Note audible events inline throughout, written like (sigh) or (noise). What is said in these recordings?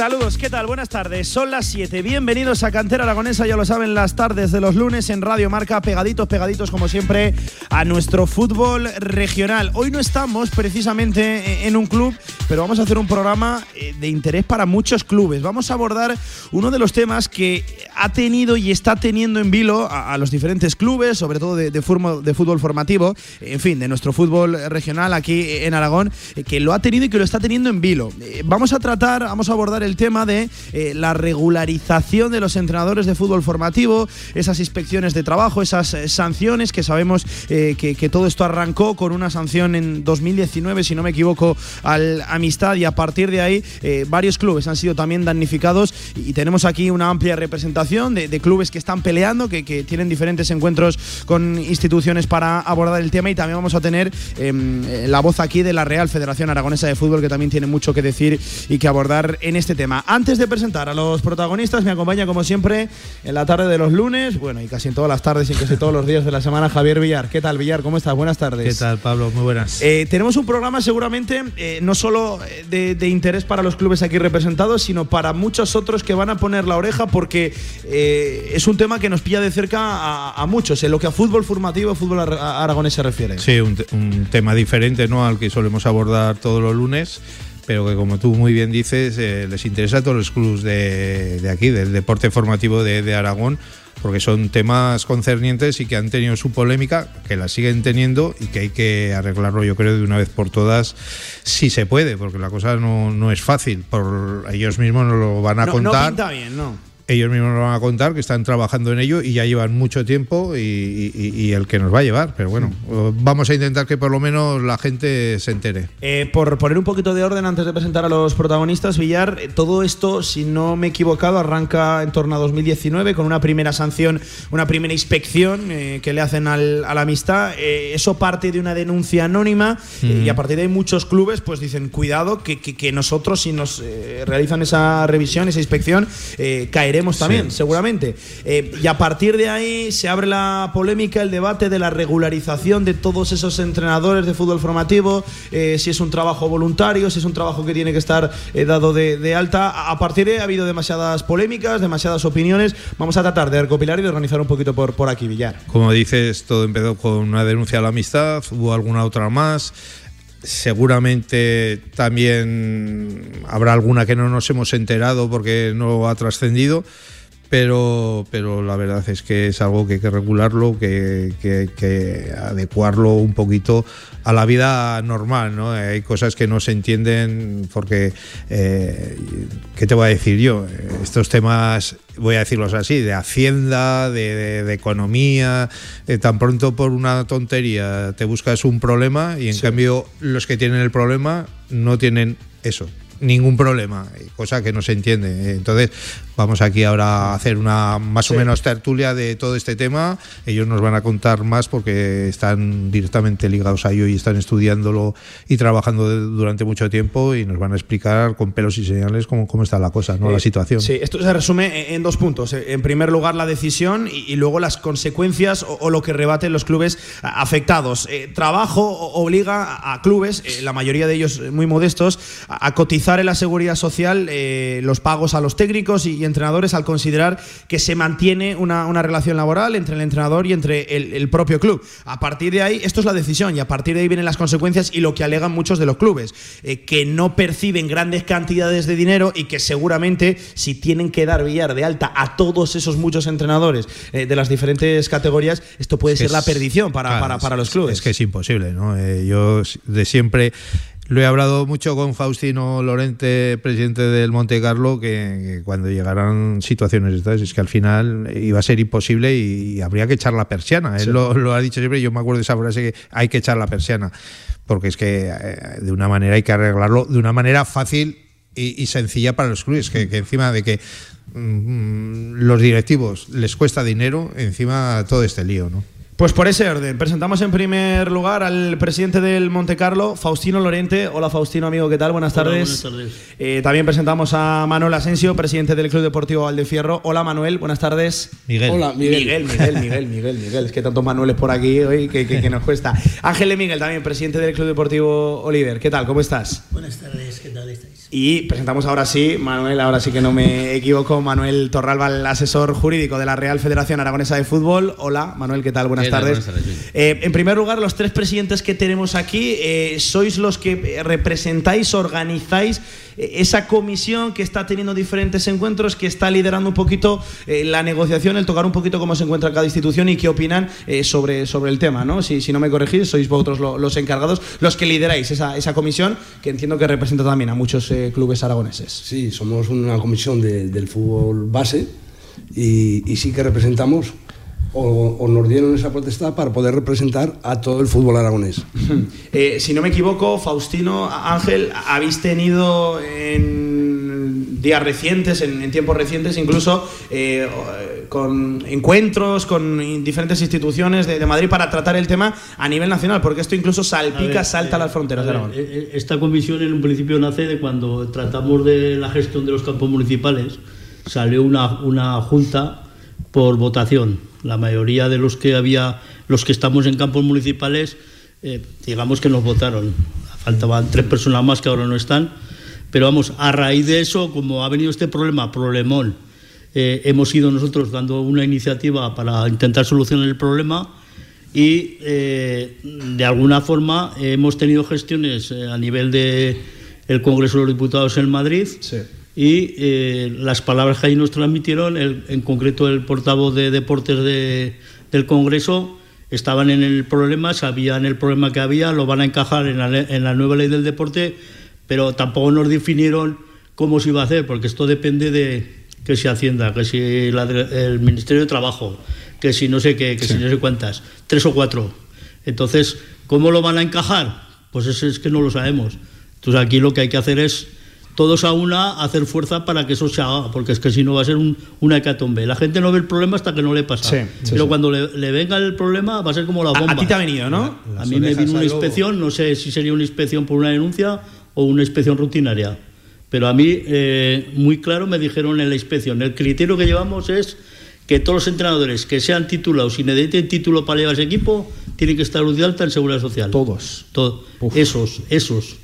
Saludos, ¿qué tal? Buenas tardes. Son las 7. Bienvenidos a Cantera Aragonesa, ya lo saben, las tardes de los lunes en Radio Marca, pegaditos, pegaditos como siempre a nuestro fútbol regional. Hoy no estamos precisamente en un club, pero vamos a hacer un programa eh, de interés para muchos clubes. Vamos a abordar uno de los temas que ha tenido y está teniendo en vilo a, los diferentes clubes, sobre todo de, de, fútbol formativo, en fin, de nuestro fútbol regional aquí en Aragón, eh, que lo ha tenido y que lo está teniendo en vilo. Eh, vamos a tratar, vamos a abordar el el tema de eh, la regularización de los entrenadores de fútbol formativo, esas inspecciones de trabajo, esas eh, sanciones que sabemos eh, que, todo esto arrancó con una sanción en 2019, si no me equivoco, al Amistad y a partir de ahí varios clubes han sido también damnificados y tenemos aquí una amplia representación de, clubes que están peleando, que, tienen diferentes encuentros con instituciones para abordar el tema y también vamos a tener em, la voz aquí de la Real Federación Aragonesa de Fútbol que también tiene mucho que decir y que abordar en este tema. Antes de presentar a los protagonistas, me acompaña como siempre en la tarde de los lunes, bueno, y casi en todas las tardes y casi todos los días de la semana, Javier Villar. ¿Qué tal, Villar? ¿Cómo estás? Buenas tardes. ¿Qué tal, Pablo? Muy buenas. Eh, tenemos un programa seguramente eh, no solo de, interés para los clubes aquí representados, sino para muchos otros que van a poner la oreja porque eh, es un tema que nos pilla de cerca a, muchos, en lo que a fútbol formativo, fútbol aragonés se refiere. Sí, un, un tema diferente ¿no? al que solemos abordar todos los lunes pero que como tú muy bien dices, eh, les interesa a todos los clubes de, aquí, del deporte formativo de, Aragón, porque son temas concernientes y que han tenido su polémica, que la siguen teniendo y que hay que arreglarlo, yo creo, de una vez por todas, si se puede, porque la cosa no, es fácil. Por ellos mismos nos lo van a contar. No bien, ¿no? Ellos mismos nos van a contar que están trabajando en ello y ya llevan mucho tiempo y, el que nos va a llevar. Pero bueno, vamos a intentar que por lo menos la gente se entere. Eh, por poner un poquito de orden antes de presentar a los protagonistas, Villar, eh, todo esto, si no me he equivocado, arranca en torno a 2019 con una primera sanción, una primera inspección eh, que le hacen al, a la amistad. eso parte de una denuncia anónima y a partir de ahí muchos clubes pues dicen, cuidado, que, que nosotros si nos realizan esa revisión, esa inspección, caeremos también, seguramente. Eh, y a partir de ahí se abre la polémica, el debate de la regularización de todos esos entrenadores de fútbol formativo, eh, si es un trabajo voluntario, si es un trabajo que tiene que estar eh, dado de, alta. A partir de ahí ha habido demasiadas polémicas, demasiadas opiniones. Vamos a tratar de recopilar y de organizar un poquito por, por aquí, Villar. Como dices, todo empezó con una denuncia a la amistad, hubo alguna otra más seguramente también habrá alguna que no nos hemos enterado porque no ha trascendido, pero, pero la verdad es que es algo que hay que regularlo, que, hay que adecuarlo un poquito a la vida normal, ¿no? Hay cosas que no se entienden porque, eh, ¿qué te voy a decir yo? Estos temas, voy a decirlos así, de hacienda, de, economía, eh, tan pronto por una tontería te buscas un problema y en cambio los que tienen el problema no tienen eso, ningún problema, cosa que no se entiende. Entonces, vamos aquí ahora a hacer una más o menos tertulia de todo este tema. Ellos nos van a contar más porque están directamente ligados a ello y están estudiándolo y trabajando durante mucho tiempo y nos van a explicar con pelos y señales cómo, cómo está la cosa, ¿no? la eh, situación. Sí, esto se resume en dos puntos. En primer lugar, la decisión y, luego las consecuencias o, lo que rebaten los clubes afectados. Eh, trabajo obliga a clubes, eh, la mayoría de ellos muy modestos, a cotizar en la seguridad social eh, los pagos a los técnicos y, entrenadores al considerar que se mantiene una, relación laboral entre el entrenador y entre el, propio club. A partir de ahí, esto es la decisión y a partir de ahí vienen las consecuencias y lo que alegan muchos de los clubes, eh, que no perciben grandes cantidades de dinero y que seguramente si tienen que dar billar de alta a todos esos muchos entrenadores eh, de las diferentes categorías, esto puede ser la perdición para, para, los clubes. Es que es imposible, ¿no? yo de siempre lo he hablado mucho con Faustino Lorente, presidente del Monte Carlo, que, cuando llegaran situaciones estas, es que al final iba a ser imposible y, habría que echar la persiana. Él lo, ha dicho siempre, yo me acuerdo de esa frase que hay que echar la persiana, porque es que eh, de una manera hay que arreglarlo de una manera fácil y, sencilla para los clubes, que, encima de que mm, los directivos les cuesta dinero, encima todo este lío, ¿no? Pues por ese orden, presentamos en primer lugar al presidente del Monte Carlo, Faustino Lorente. Hola Faustino, amigo, ¿qué tal? Buenas tardes. buenas tardes. Eh, también presentamos a Manuel Asensio, presidente del Club Deportivo Valdefierro. Hola Manuel, buenas tardes. Miguel. Hola, Miguel. Miguel, Miguel, Miguel, Miguel, Miguel. Es que tantos Manueles por aquí hoy que, que- que nos cuesta. Ángel de Miguel, también presidente del Club Deportivo Oliver. ¿Qué tal? ¿Cómo estás? Buenas tardes, ¿qué tal estáis? Y presentamos ahora sí, Manuel, ahora sí que no me equivoco, Manuel Torralba, el asesor jurídico de la Real Federación Aragonesa de Fútbol. Hola, Manuel, ¿qué tal? Buenas ¿Qué tal? tardes. Buenas tardes. Eh, en primer lugar, los tres presidentes que tenemos aquí, eh, sois los que representáis, organizáis esa comisión que está teniendo diferentes encuentros, que está liderando un poquito eh, la negociación, el tocar un poquito cómo se encuentra cada institución y qué opinan eh, sobre, sobre el tema, ¿no? Si, si no me corregís, sois vosotros lo- los encargados, los que lideráis esa, esa comisión, que entiendo que representa también a muchos eh, clubes aragoneses. Sí, somos una comisión de- del fútbol base y sí que representamos o, o nos dieron esa potestad para poder representar a todo el fútbol aragonés. (laughs) Eh, si no me equivoco, Faustino, Ángel, habéis tenido en días recientes, en, en tiempos recientes, incluso eh, con encuentros con diferentes instituciones de, de Madrid para tratar el tema a nivel nacional, porque esto incluso A salpica, ver, salta a eh, las fronteras a de Aragón. Esta comisión en un principio nace de cuando tratamos de la gestión de los campos municipales. Salió una, una junta por votación. La mayoría de los que había, los que estamos en campos municipales, eh, digamos que nos votaron. Faltaban tres personas más que ahora no están. Pero vamos, a raíz de eso, como ha venido este problema, problemón, eh, hemos ido nosotros dando una iniciativa para intentar solucionar el problema y eh, de alguna forma hemos tenido gestiones a nivel de Congreso de los Diputados en Madrid Sí. Y eh, las palabras que ahí nos transmitieron, el- en concreto el portavoz de deportes de- del Congreso, estaban en el problema, sabían el problema que había, lo van a encajar en la, en la nueva ley del deporte, pero tampoco nos definieron cómo se iba a hacer, porque esto depende de que si Hacienda, que si la el Ministerio de Trabajo, que si no sé qué, que si no sé cuántas, tres o cuatro. Entonces, ¿cómo lo van a encajar? Pues eso es que no lo sabemos. Entonces aquí lo que hay que hacer es todos a una hacer fuerza para que eso se haga, porque es que si no va a ser un- una hecatombe. La gente no ve el problema hasta que no le pasa. Sí, sí, Pero sí. cuando le, le venga el problema va a ser como la A, bomba. a ti te ha venido, ¿no? A mí me vino una inspección, no sé si sería una inspección por una denuncia o una inspección rutinaria. Pero a mí, eh, muy claro, me dijeron en la inspección, el criterio que llevamos es que todos los entrenadores que sean titulados y necesiten título para llevar ese equipo, tienen que estar de alta en Seguridad Social. Todos. Todo. Uf. Esos, esos.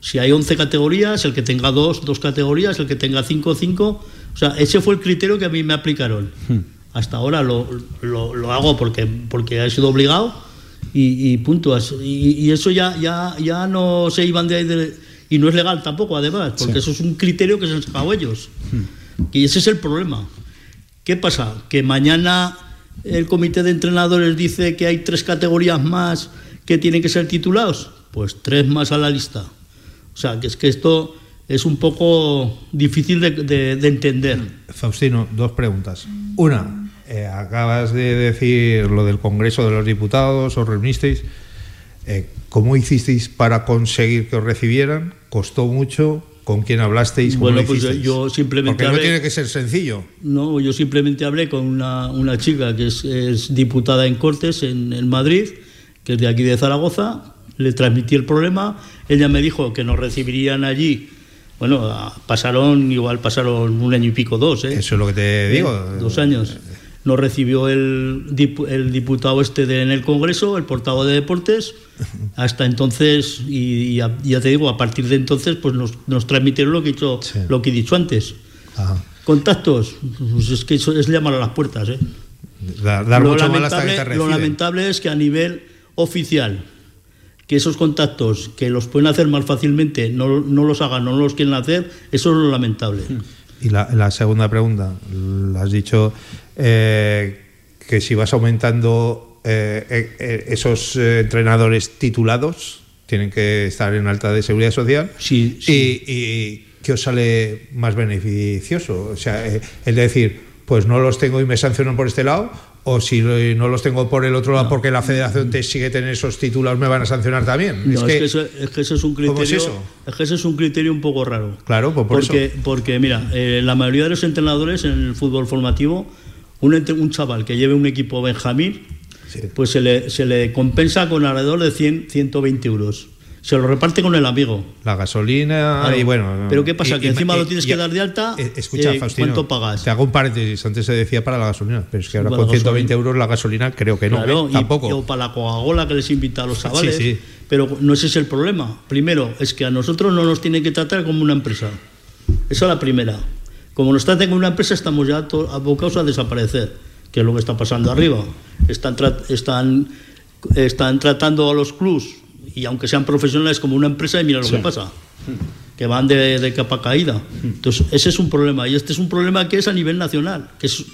Si hay 11 categorías, el que tenga dos, dos categorías, el que tenga cinco, cinco. O sea, ese fue el criterio que a mí me aplicaron. Hmm. Hasta ahora lo, lo- lo hago porque, porque he sido obligado y, y punto. Y eso ya, ya, ya no se iban de ahí. de- y no es legal tampoco, además, porque eso es un criterio que se han sacado ellos. Hmm. Y ese es el problema. ¿Qué pasa? Que mañana el comité de entrenadores dice que hay tres categorías más que tienen que ser titulados. Pues tres más a la lista. O sea, que es que esto es un poco difícil de, de- de entender. Faustino, dos preguntas. Una, eh, acabas de decir lo del Congreso de los Diputados, os reunisteis. Eh, ¿Cómo hicisteis para conseguir que os recibieran? ¿Costó mucho? ¿Con quién hablasteis? ¿Cómo Bueno, pues yo- hicisteis? yo simplemente Porque no hablé- tiene que ser sencillo. No, yo simplemente hablé con una, una chica que es, es diputada en Cortes, en, en Madrid, que es de aquí de Zaragoza. Le transmití el problema. Ella me dijo que nos recibirían allí. Bueno, pasaron, igual pasaron un año y pico, dos, ¿eh? Eso es lo que te digo. Dos años. Nos recibió el, dipu- el diputado este de- en el Congreso, el portavoz de Deportes. (laughs) Hasta entonces, y ya, ya te digo, a partir de entonces, pues nos, nos transmitieron lo que, he dicho, Sí. lo que he dicho antes. Ajá. Contactos, pues es que eso es llamar a las puertas. ¿eh? Da- Dar lo, mucho hasta que lamentable, te lo lamentable es que a nivel oficial, que esos contactos que los pueden hacer más fácilmente no, no los hagan, no los quieren hacer, eso es lo lamentable. Y la, la segunda pregunta, la has dicho eh, que si vas aumentando eh, eh, esos eh, entrenadores titulados, tienen que estar en alta de seguridad social. Sí, sí. Y, y ¿qué os sale más beneficioso? O sea, eh, el decir, pues no los tengo y me sancionan por este lado, o si lo- no los tengo por el otro lado porque la federación te sigue teniendo esos titulados, me van a sancionar también. No, es, que, eso, es que eso es un criterio. ¿Cómo es eso? es que ese es un criterio un poco raro. Claro, pues por porque, eso. porque mira, eh, la mayoría de los entrenadores en el fútbol formativo, un chaval que lleve un equipo Benjamín, pues se le, se le compensa con alrededor de 100, 120 euros se lo reparte con el amigo. La gasolina y bueno. Pero ¿qué pasa? que encima lo tienes que dar de alta. Eh, escucha, eh, ¿Cuánto pagas? Te hago un paréntesis. Antes se decía para la gasolina, pero es que ahora con 120 euros la gasolina creo que no. ¿eh? Tampoco. o para la Coca-Cola que les invita a los chavales. Sí, sí. Pero no ese es el problema. Primero, es que a nosotros no nos tienen que tratar como una empresa. Esa es la primera. Como nos traten como una empresa, estamos ya abocados a desaparecer, que es lo que está pasando arriba. Están, están, están tratando a los clubs y aunque sean profesionales como una empresa, y mira lo que pasa, que van de, capa caída. Entonces, ese es un problema, y este es un problema que es a nivel nacional. Que es,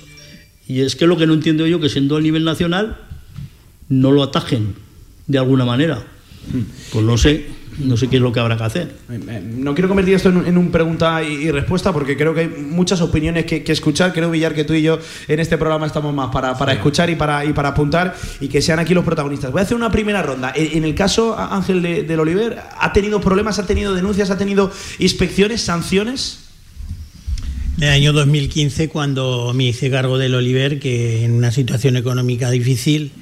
y es que lo que no entiendo yo, que siendo a nivel nacional, no lo atajen de alguna manera. Pues no sé no sé qué es lo que habrá que hacer. Eh, eh, no quiero convertir esto en, un pregunta y, respuesta porque creo que hay muchas opiniones que, escuchar. Creo, Villar, que tú y yo en este programa estamos más para, para escuchar y para, y para apuntar y que sean aquí los protagonistas. Voy a hacer una primera ronda. En, el caso, Ángel del Oliver, ¿ha tenido problemas, ha tenido denuncias, ha tenido inspecciones, sanciones? En el año 2015, cuando me hice cargo del Oliver, que en una situación económica difícil,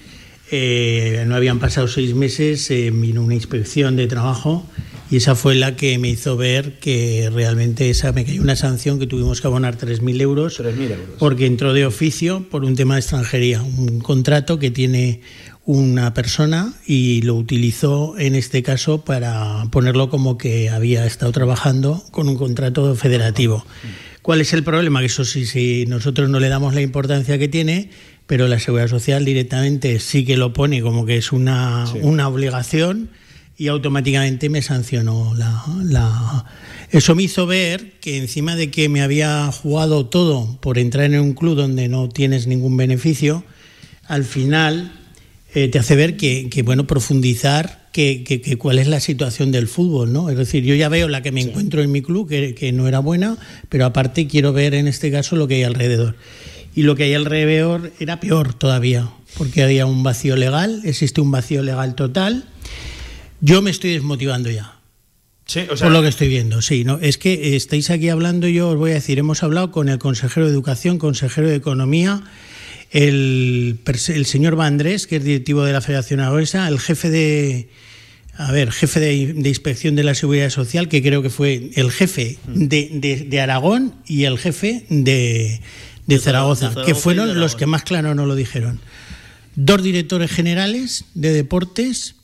eh, no habían pasado seis meses, eh, vino una inspección de trabajo y esa fue la que me hizo ver que realmente esa me cayó una sanción que tuvimos que abonar 3.000 euros, euros porque entró de oficio por un tema de extranjería, un contrato que tiene una persona y lo utilizó en este caso para ponerlo como que había estado trabajando con un contrato federativo. ¿Cuál es el problema? Que eso sí, si nosotros no le damos la importancia que tiene, pero la Seguridad Social directamente sí que lo pone como que es una, una obligación y automáticamente me sancionó la, Eso me hizo ver que encima de que me había jugado todo por entrar en un club donde no tienes ningún beneficio, al final eh, te hace ver que, bueno, profundizar que, que, cuál es la situación del fútbol, ¿no? Es decir, yo ya veo la que me encuentro en mi club, que, que no era buena, pero aparte quiero ver en este caso lo que hay alrededor y lo que hay alrededor era peor todavía, porque había un vacío legal, existe un vacío legal total. Yo me estoy desmotivando ya. Sí, o sea, por lo que estoy viendo, sí, no, es que estáis aquí hablando, yo os voy a decir, hemos hablado con el consejero de Educación, consejero de Economía, el, el señor Vandrés, que es directivo de la Federación Aragonesa, el jefe de, a ver, jefe de, inspección de la Seguridad Social, que creo que fue el jefe de Aragón y el jefe de, de, Zaragoza, que fueron los que más claro no lo dijeron. Dos directores generales de deportes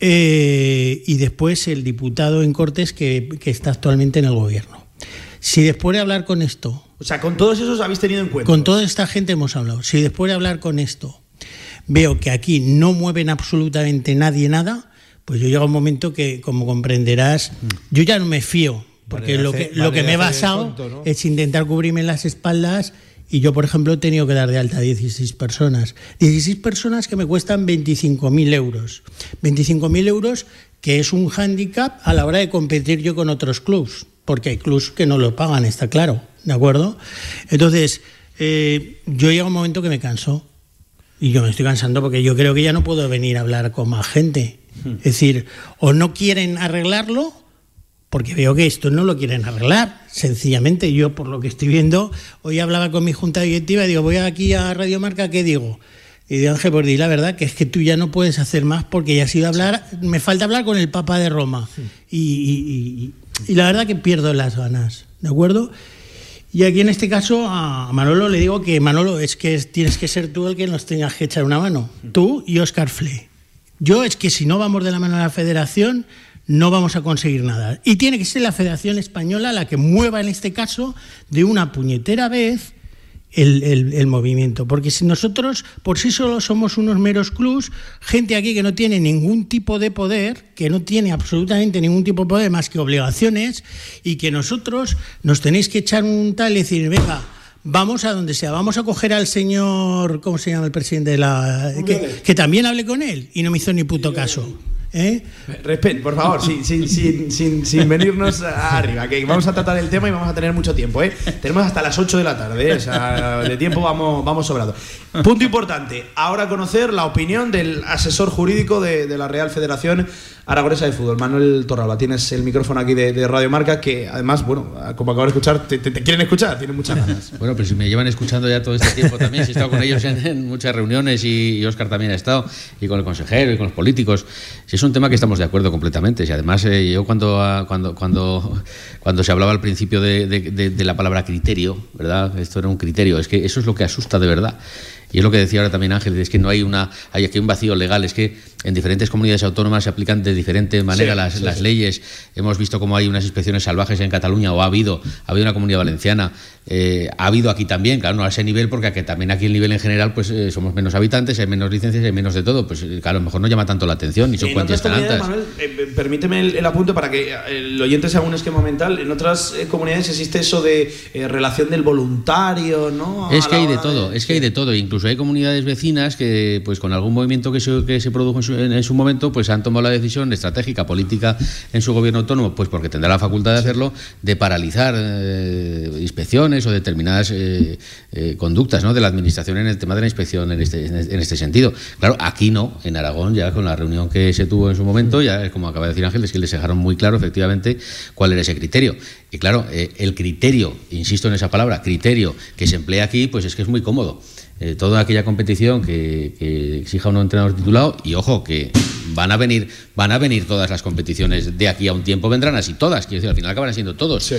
eh, y después el diputado en Cortes que, está actualmente en el gobierno. Si después de hablar con esto... O sea, con todos esos habéis tenido en cuenta. Con toda esta gente hemos hablado. Si después de hablar con esto veo que aquí no mueven absolutamente nadie nada, pues yo llego a un momento que, como comprenderás, yo ya no me fío, porque lo, que, lo que me he basado es intentar cubrirme las espaldas y yo, por ejemplo, he tenido que dar de alta a 16 personas. 16 personas que me cuestan 25.000 euros. 25.000 euros que es un hándicap a la hora de competir yo con otros clubs, porque hay clubs que no lo pagan, está claro, ¿de acuerdo? Entonces, eh, yo llega un momento que me canso. Y yo me estoy cansando porque yo creo que ya no puedo venir a hablar con más gente. Hmm. Es decir, o no quieren arreglarlo porque veo que esto no lo quieren arreglar. Sencillamente, yo por lo que estoy viendo, hoy hablaba con mi junta directiva y digo, voy aquí a Radio Marca, ¿qué digo? Y digo, Ángel, pues di la verdad, que es que tú ya no puedes hacer más porque ya has ido a hablar, me falta hablar con el Papa de Roma. Y, la verdad que pierdo las ganas, ¿de acuerdo? Y aquí en este caso a Manolo le digo que Manolo es que tienes que ser tú el que nos tengas que echar una mano, tú y Oscar Fle. Yo es que si no vamos de la mano a la federación, no vamos a conseguir nada. Y tiene que ser la Federación Española la que mueva en este caso de una puñetera vez el, movimiento. Porque si nosotros por sí solos somos unos meros clubs, gente aquí que no tiene ningún tipo de poder, que no tiene absolutamente ningún tipo de poder más que obligaciones, y que nosotros nos tenéis que echar un tal y decir, venga, vamos a donde sea, vamos a coger al señor, ¿cómo se llama el presidente de la... que, que también hable con él y no me hizo ni puto caso. ¿Eh? por favor, sin, venirnos arriba, que vamos a tratar el tema y vamos a tener mucho tiempo. ¿eh? Tenemos hasta las 8 de la tarde, ¿eh? de tiempo vamos, vamos sobrado. Punto importante, ahora conocer la opinión del asesor jurídico de, la Real Federación aragonesa de fútbol. Manuel Torralba, tienes el micrófono aquí de, Radio Marca, que además, bueno, como acabo de escuchar, te, quieren escuchar, tienen muchas ganas. (laughs) bueno, pues si me llevan escuchando ya todo este tiempo también, si he estado con ellos en, muchas reuniones y, Oscar también ha estado, y con el consejero y con los políticos, si es un tema que estamos de acuerdo completamente. Y además, eh, yo cuando, cuando, cuando, cuando se hablaba al principio de, de la palabra criterio, ¿verdad? Esto era un criterio, es que eso es lo que asusta de verdad. Y es lo que decía ahora también Ángel, es que no hay una hay aquí un vacío legal, es que en diferentes comunidades autónomas se aplican de diferente manera las, las leyes. Hemos visto cómo hay unas inspecciones salvajes en Cataluña o ha habido, ha habido una comunidad valenciana, eh, ha habido aquí también, claro, no a ese nivel, porque aquí, también aquí el nivel en general, pues eh, somos menos habitantes, hay menos licencias, hay menos de todo, pues eh, claro, a lo mejor no llama tanto la atención ni son cuantías tan altas. Manuel, permíteme el, apunte para que el oyente sea un esquema mental. En otras comunidades existe eso de relación del voluntario, ¿no? Es que hay de todo, es que hay de todo, incluso hay comunidades vecinas que, pues con algún movimiento que se, que se produjo en su, en, su momento, pues han tomado la decisión estratégica, política en su gobierno autónomo, pues porque tendrá la facultad de hacerlo, de paralizar eh, o determinadas eh, eh, conductas ¿no? de la administración en el tema de la inspección en este, en este sentido. Claro, aquí no, en Aragón, ya con la reunión que se tuvo en su momento, ya como acaba de decir Ángel, es que les dejaron muy claro efectivamente cuál era ese criterio. Y claro, el criterio, insisto en esa palabra, criterio que se emplea aquí, pues es que es muy cómodo. Eh, toda aquella competición que, exija un entrenador titulado y ojo que van a venir van a venir todas las competiciones de aquí a un tiempo vendrán así todas quiero decir al final acaban siendo todos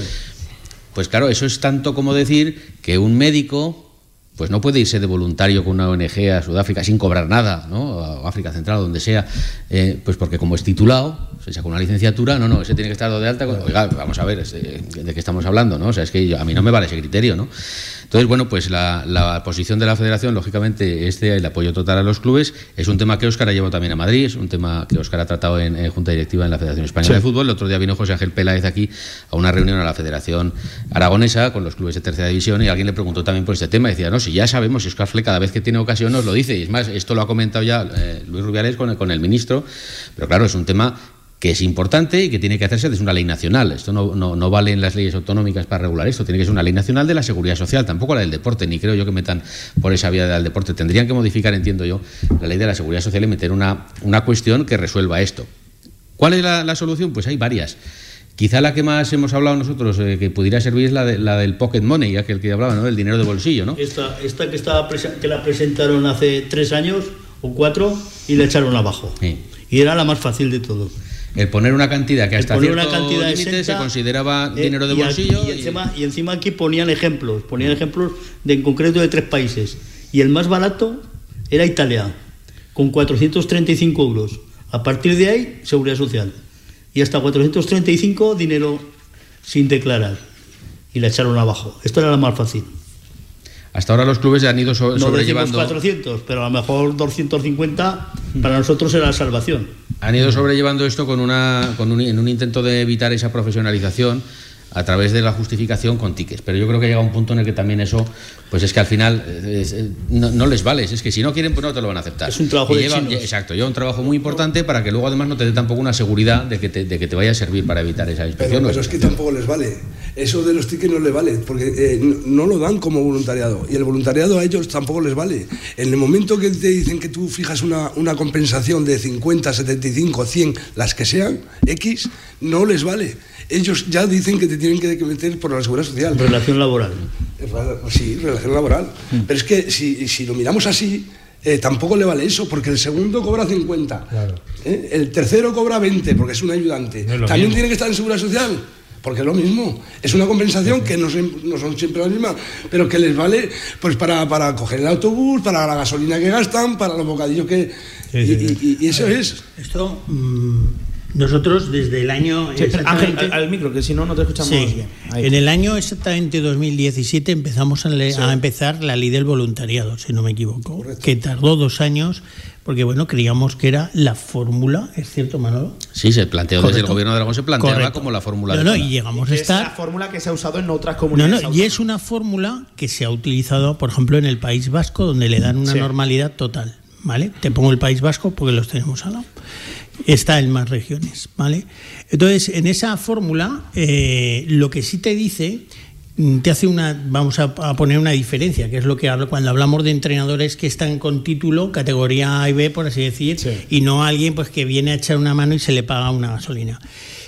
pues claro eso es tanto como decir que un médico pues no puede irse de voluntario con una ONG a Sudáfrica sin cobrar nada, ¿no? A África Central, donde sea, eh, pues porque como es titulado, se saca una licenciatura, no, no, ese tiene que estar de alta. Oiga, vamos a ver, ¿de qué estamos hablando, no? O sea, es que a mí no me vale ese criterio, ¿no? Entonces, bueno, pues la, posición de la federación, lógicamente, este el apoyo total a los clubes, es un tema que Óscar ha llevado también a Madrid, es un tema que Óscar ha tratado en, Junta Directiva en la Federación Española de Fútbol. El otro día vino José Ángel Peláez aquí a una reunión a la Federación Aragonesa con los clubes de tercera división y alguien le preguntó también por este tema. Y decía, no, si ya sabemos, si Óscar Fle cada vez que tiene ocasión nos lo dice, y es más, esto lo ha comentado ya eh, Luis Rubiales con con el ministro, pero claro, es un tema que es importante y que tiene que hacerse desde una ley nacional. Esto no, no, vale en las leyes autonómicas para regular esto, tiene que ser una ley nacional de la seguridad social, tampoco la del deporte, ni creo yo que metan por esa vía del deporte. Tendrían que modificar, entiendo yo, la ley de la seguridad social y meter una, una cuestión que resuelva esto. ¿Cuál es la, solución? Pues hay varias. Quizá la que más hemos hablado nosotros eh, que pudiera servir es la, de, la del pocket money, ya que el que hablaba, ¿no? El dinero de bolsillo, ¿no? Esta, esta que, estaba que la presentaron hace tres años o cuatro y la echaron abajo. Y era la más fácil de todo. El poner una cantidad que hasta cierto una cantidad límite se consideraba eh, dinero de bolsillo. Y, encima, aquí ponían ejemplos, ponían ejemplos de, en concreto de tres países. Y el más barato era Italia, con 435 euros. A partir de ahí, seguridad social. Y hasta 435 dinero sin declarar. Y la echaron abajo. Esto era la más fácil. Hasta ahora los clubes ya han ido so sobrellevando. 400, pero a lo mejor 250 para nosotros era la salvación. Han ido sobrellevando esto con una, con un, en un intento de evitar esa profesionalización a través de la justificación con tickets. Pero yo creo que llega un punto en el que también eso, pues es que al final eh, eh, no, les vale. Es que si no quieren, pues no te lo van a aceptar. Es un trabajo de Exacto, lleva un trabajo muy importante para que luego además no te dé tampoco una seguridad de que te, de que te vaya a servir para evitar esa inspección. Pero, es que tampoco les vale. Eso de los tickets no les vale, porque eh, no, lo dan como voluntariado. Y el voluntariado a ellos tampoco les vale. En el momento que te dicen que tú fijas una, una compensación de 50, 75, 100, las que sean, X, no les vale ellos ya dicen que te tienen que meter por la seguridad social. Relación laboral. Sí, relación laboral. Mm. Pero es que si, si lo miramos así, eh, tampoco le vale eso, porque el segundo cobra 50. ¿eh? El tercero cobra 20, porque es un ayudante. También tiene que estar en seguridad social. Porque es lo mismo, es una compensación que no, son siempre las mismas, pero que les vale pues para, para coger el autobús, para la gasolina que gastan, para los bocadillos que... y, eso es. Esto, mm, nosotros desde el año... Ángel, al, micro, que si no, no te escuchamos bien. En el año exactamente 2017 empezamos a, empezar la ley del voluntariado, si no me equivoco, que tardó dos años porque bueno, creíamos que era la fórmula, ¿es cierto, Manolo? Sí, se planteó desde el gobierno de Aragón, se planteaba como la fórmula. No, no, y llegamos a estar... Es la fórmula que se ha usado en otras comunidades. No, no, y es una fórmula que se ha utilizado, por ejemplo, en el País Vasco, donde le dan una normalidad total, ¿vale? Te pongo el País Vasco porque los tenemos al lado está en más regiones, ¿vale? Entonces, en esa fórmula, eh, lo que sí te dice mm, te hace una, vamos a, poner una diferencia, que es lo que hablo cuando hablamos de entrenadores que están con título, categoría A y B, por así decir, y no alguien pues que viene a echar una mano y se le paga una gasolina.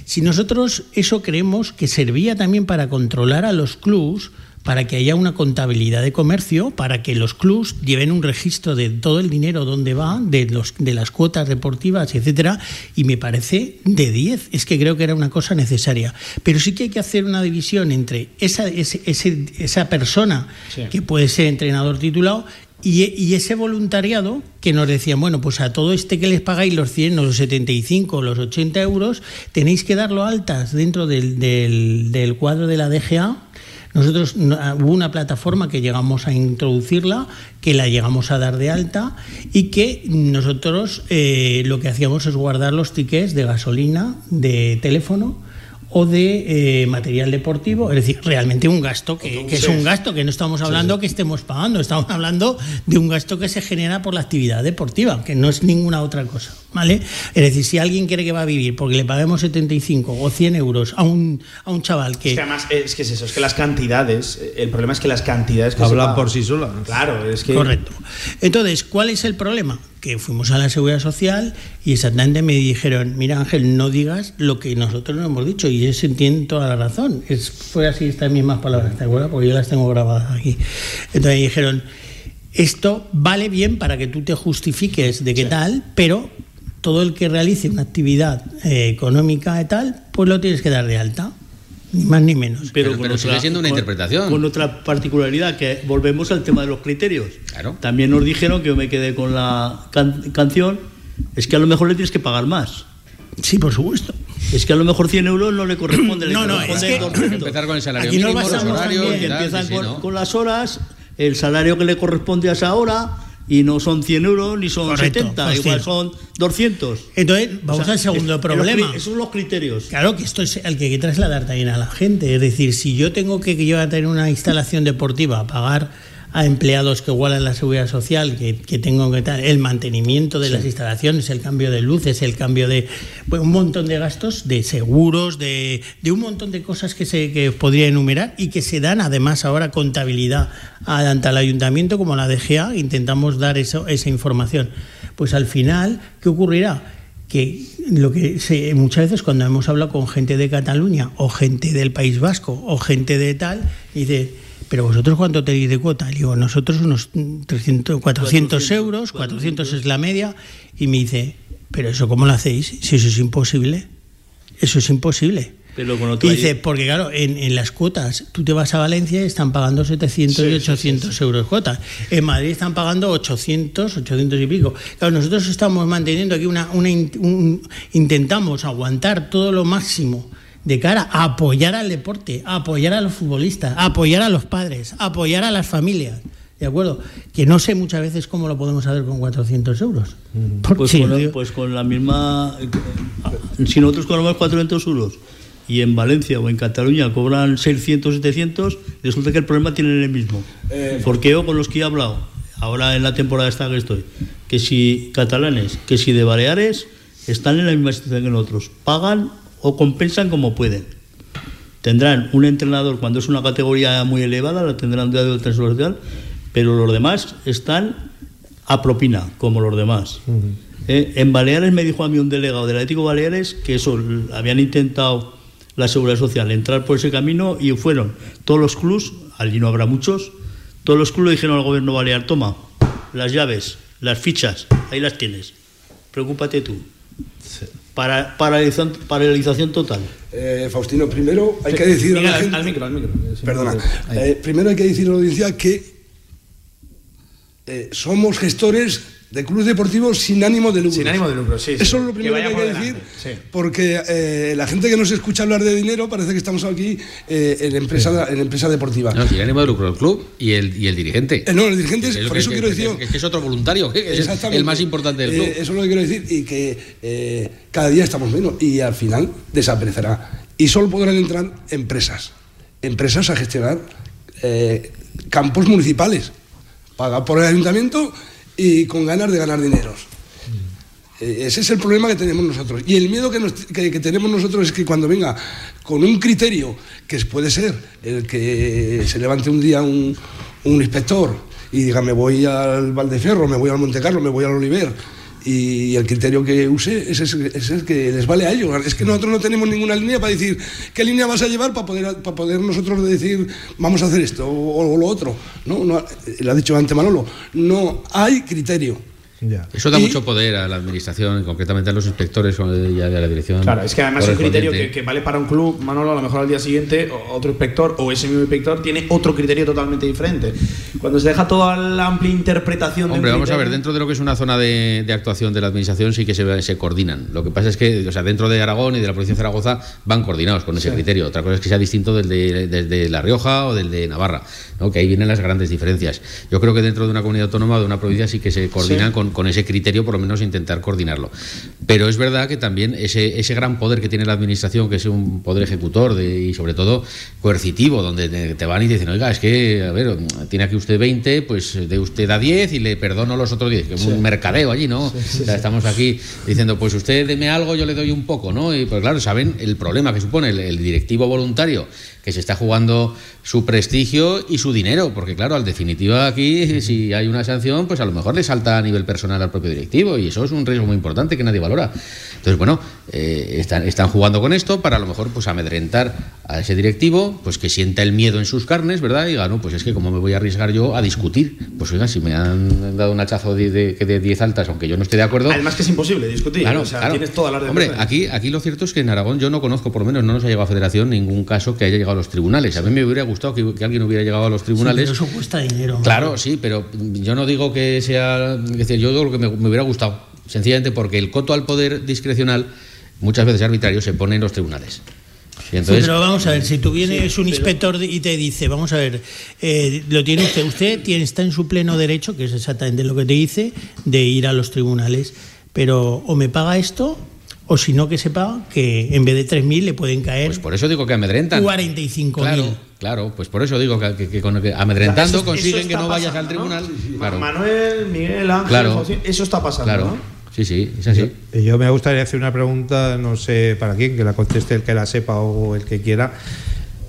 Si nosotros eso creemos que servía también para controlar a los clubs, para que haya una contabilidad de comercio, para que los clubs lleven un registro de todo el dinero donde va, de, los, de las cuotas deportivas, etcétera, y me parece de 10. Es que creo que era una cosa necesaria. Pero sí que hay que hacer una división entre esa, esa persona que puede ser entrenador titulado y, ese voluntariado que nos decían, bueno, pues a todo este que les pagáis los 100 los 75 los 80 euros, tenéis que darlo altas dentro del, del, del cuadro de la DGA nosotros ah, hubo una plataforma que llegamos a introducirla, que la llegamos a dar de alta y que nosotros eh, lo que hacíamos es guardar los tickets de gasolina, de teléfono o de eh, material deportivo, es decir, realmente un gasto que, es un gasto, que no estamos hablando que estemos pagando, estamos hablando de un gasto que se genera por la actividad deportiva, que no es ninguna otra cosa, ¿vale? Es decir, si alguien quiere que va a vivir porque le paguemos 75 o 100 euros a un, a un chaval que... Es que además, es que es eso, es que las cantidades, el problema es que las cantidades que Hablan por sí solas. Claro, es que... Correcto. Entonces, ¿cuál es el problema? que fuimos a la seguridad social y exactamente me dijeron, mira Ángel, no digas lo que nosotros no hemos dicho y eso tiene toda la razón. Es, fue así estas mismas palabras, ¿te acuerdas? Porque yo las tengo grabadas aquí. Entonces me dijeron, esto vale bien para que tú te justifiques de qué tal, pero todo el que realice una actividad eh, económica y tal, pues lo tienes que dar de alta ni más ni menos. Pero, sigue siendo una interpretación. Con otra particularidad, que volvemos al tema de los criterios. También nos dijeron que yo me quedé con la canción, es que a lo mejor le tienes que pagar más. Sí, por supuesto. Es que a lo mejor 100 euros no le corresponde. no, no, es que empezar con el salario mínimo, los horarios. empiezan con, con las horas, el salario que le corresponde a esa hora y no son 100 euros ni son 70, igual son 200. Entonces, vamos al segundo problema. esos son los criterios. Claro que esto es el que hay que trasladar también a la gente. Es decir, si yo tengo que, yo a tener una instalación deportiva, pagar a empleados que igualan la seguridad social, que, tengo que tal, el mantenimiento de las instalaciones, el cambio de luces, el cambio de pues, un montón de gastos, de seguros, de, un montón de cosas que se que podría enumerar y que se dan además ahora contabilidad tanto al ayuntamiento como a la DGA, intentamos dar eso, esa información. Pues al final, ¿qué ocurrirá? que lo que se, muchas veces cuando hemos hablado con gente de Cataluña o gente del País Vasco o gente de tal, dice, pero vosotros cuánto tenéis de cuota? Le digo, nosotros unos 300, 400, euros, 400, es la media, y me dice, pero eso cómo lo hacéis? Si eso es imposible, eso es imposible. Pero y dice, porque claro, en, las cuotas, tú te vas a Valencia y están pagando 700 y 800 euros cuotas. En Madrid están pagando 800, 800 y pico. Claro, nosotros estamos manteniendo aquí una, una intentamos aguantar todo lo máximo de cara a apoyar al deporte, a apoyar a los futbolistas, a apoyar a los padres, a apoyar a las familias. ¿De acuerdo? Que no sé muchas veces cómo lo podemos hacer con 400 euros. Pues, con la, pues, con la, misma. Si nosotros cobramos 400 euros y en Valencia o en Cataluña cobran 600, 700, resulta que el problema tienen el mismo. Eh, Porque yo con los que he hablado, ahora en la temporada esta que estoy, que si catalanes, que si de Baleares, están en la misma situación que nosotros. Pagan o compensan como pueden. Tendrán un entrenador cuando es una categoría muy elevada, la tendrán de del social, pero los demás están a propina, como los demás. Eh, en Baleares me dijo a mí un delegado del Atlético Baleares que eso habían intentado la seguridad social entrar por ese camino y fueron todos los clubs, allí no habrá muchos, todos los clubes dijeron al gobierno balear, toma, las llaves, las fichas, ahí las tienes, preocúpate tú. Para, paralización, paralización total. Eh, Faustino, primero hay que decir a la gente, al micro, al micro. Perdona. Eh, primero hay que decir a la audiencia que eh, somos gestores de clubes deportivos sin ánimo de lucro. Sin ánimo de lucro, sí. Eso es lo primero que, hay que decir, porque eh, la gente que nos escucha hablar de dinero parece que estamos aquí eh, en, empresa, en empresa deportiva. No, sin ánimo de lucro el club y el, y el dirigente. Eh, no, el dirigente, es, por eso quiero decir... Que, es otro voluntario, que es el más importante del club. eso es lo que quiero decir, y que cada día estamos menos, y al final desaparecerá. Y solo podrán entrar empresas, empresas a gestionar campos municipales, pagados por el ayuntamiento y con ganas de ganar dineros. Eh, ese es el problema que tenemos nosotros. Y el miedo que, que, tenemos nosotros es que cuando venga con un criterio, que puede ser el que se levante un día un, un inspector y diga me voy al Valdeferro, me voy al Montecarlo, me voy al Oliver, y el criterio que use es, el que les vale a ellos. Es que nosotros no tenemos ninguna línea para decir qué línea vas a llevar para poder, para poder nosotros decir vamos a hacer esto o, lo otro. No, no, lo ha dicho antes Manolo, no hay criterio. Eso da mucho poder a la administración, concretamente a los inspectores de la dirección. Claro, es que además es un criterio que, vale para un club, Manolo, a lo mejor al día siguiente otro inspector o ese mismo inspector tiene otro criterio totalmente diferente. Cuando se deja toda la amplia interpretación. Hombre, vamos a ver, dentro de lo que es una zona de, actuación de la administración sí que se, se, coordinan. Lo que pasa es que, o sea, dentro de Aragón y de la provincia de Zaragoza van coordinados con ese criterio. Otra cosa es que sea distinto del de, La Rioja o del de Navarra, ¿no? que ahí vienen las grandes diferencias. Yo creo que dentro de una comunidad autónoma o de una provincia sí que se coordinan con con, ese criterio, por lo menos intentar coordinarlo. Pero es verdad que también ese, ese gran poder que tiene la Administración, que es un poder ejecutor de, y sobre todo coercitivo, donde te van y te dicen, oiga, es que, a ver, tiene aquí usted 20, pues de usted a 10 y le perdono los otros 10, que es un mercadeo allí, ¿no? estamos aquí diciendo, pues usted deme algo, yo le doy un poco, ¿no? Y pues claro, saben el problema que supone el directivo voluntario que se está jugando su prestigio y su dinero, porque claro, al definitiva aquí, si hay una sanción, pues a lo mejor le salta a nivel personal al propio directivo y eso es un riesgo muy importante que nadie valora. Entonces, bueno, eh, están, están jugando con esto para a lo mejor pues amedrentar a ese directivo, pues que sienta el miedo en sus carnes, ¿verdad? Y diga, no, pues es que como me voy a arriesgar yo a discutir, pues oiga, si me han dado un hachazo de 10 altas, aunque yo no esté de acuerdo... Además que es imposible discutir, claro, o sea, tienes toda la Hombre, aquí, aquí lo cierto es que en Aragón yo no conozco, por lo menos no nos ha llegado a Federación ningún caso que haya llegado a los tribunales. A mí me hubiera gustado que, alguien hubiera llegado a los tribunales. eso cuesta dinero. Claro, sí, pero yo no digo que sea. Es decir, yo digo lo que me, hubiera gustado. Sencillamente porque el coto al poder discrecional, muchas veces arbitrario, se pone en los tribunales. entonces, pero vamos a ver, si tú vienes un inspector y te dice, vamos a ver, eh, lo tiene usted, usted tiene, está en su pleno derecho, que es exactamente lo que te dice, de ir a los tribunales, pero o me paga esto o si no que sepa que en vez de 3.000 le pueden caer. Pues por eso digo que amedrentan. 45.000. Claro, claro, pues por eso digo que, amedrentando consiguen que no vayas al tribunal. Manuel, Miguel, Ángel, eso está pasando. Claro. Sí, sí, es así. Yo, yo, me gustaría hacer una pregunta, no sé para quién, que la conteste el que la sepa o el que quiera.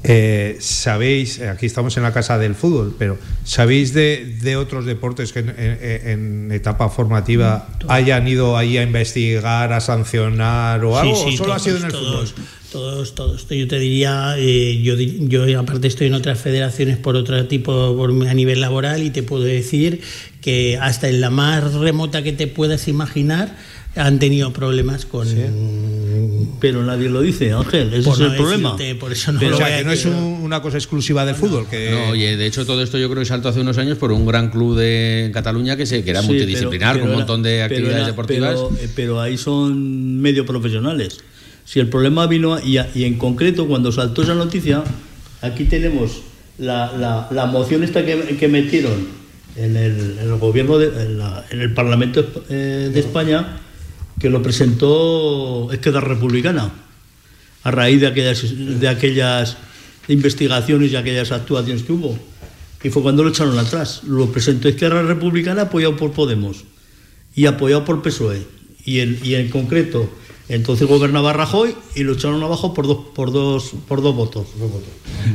Eh, sabéis, aquí estamos en la casa del fútbol, pero ¿sabéis de, otros deportes que en, etapa formativa hayan ido ahí a investigar, a sancionar o algo? Sí, solo ha sido en el fútbol? Todos, todos. Yo te diría, eh, yo, yo aparte estoy en otras federaciones por otro tipo, por, a nivel laboral, y te puedo decir que hasta en la más remota que te puedas imaginar, han tenido problemas con. Pero nadie lo dice, Ángel, ese es el problema. Por eso no, o sea, que no es una cosa exclusiva del fútbol. Que... No, oye, de hecho, todo esto yo creo que saltó hace unos años por un gran club de Cataluña que, se, que era multidisciplinar, con un montón de actividades deportivas. Eh, pero, ahí son medio profesionales. Si el problema vino, y, y en concreto, cuando saltó esa noticia, aquí tenemos la, la, moción esta que, que metieron en el, en el gobierno, de, en, el Parlamento eh, de España que lo presentó Esquerra Republicana, a raíz de aquellas, de aquellas investigaciones y aquellas actuaciones que hubo. Y fue cuando lo echaron atrás. Lo presentó Izquierda Republicana apoyado por Podemos y apoyado por PSOE. Y en, y en concreto entonces gobernaba Rajoy y lo echaron abajo por dos, por dos, por dos votos.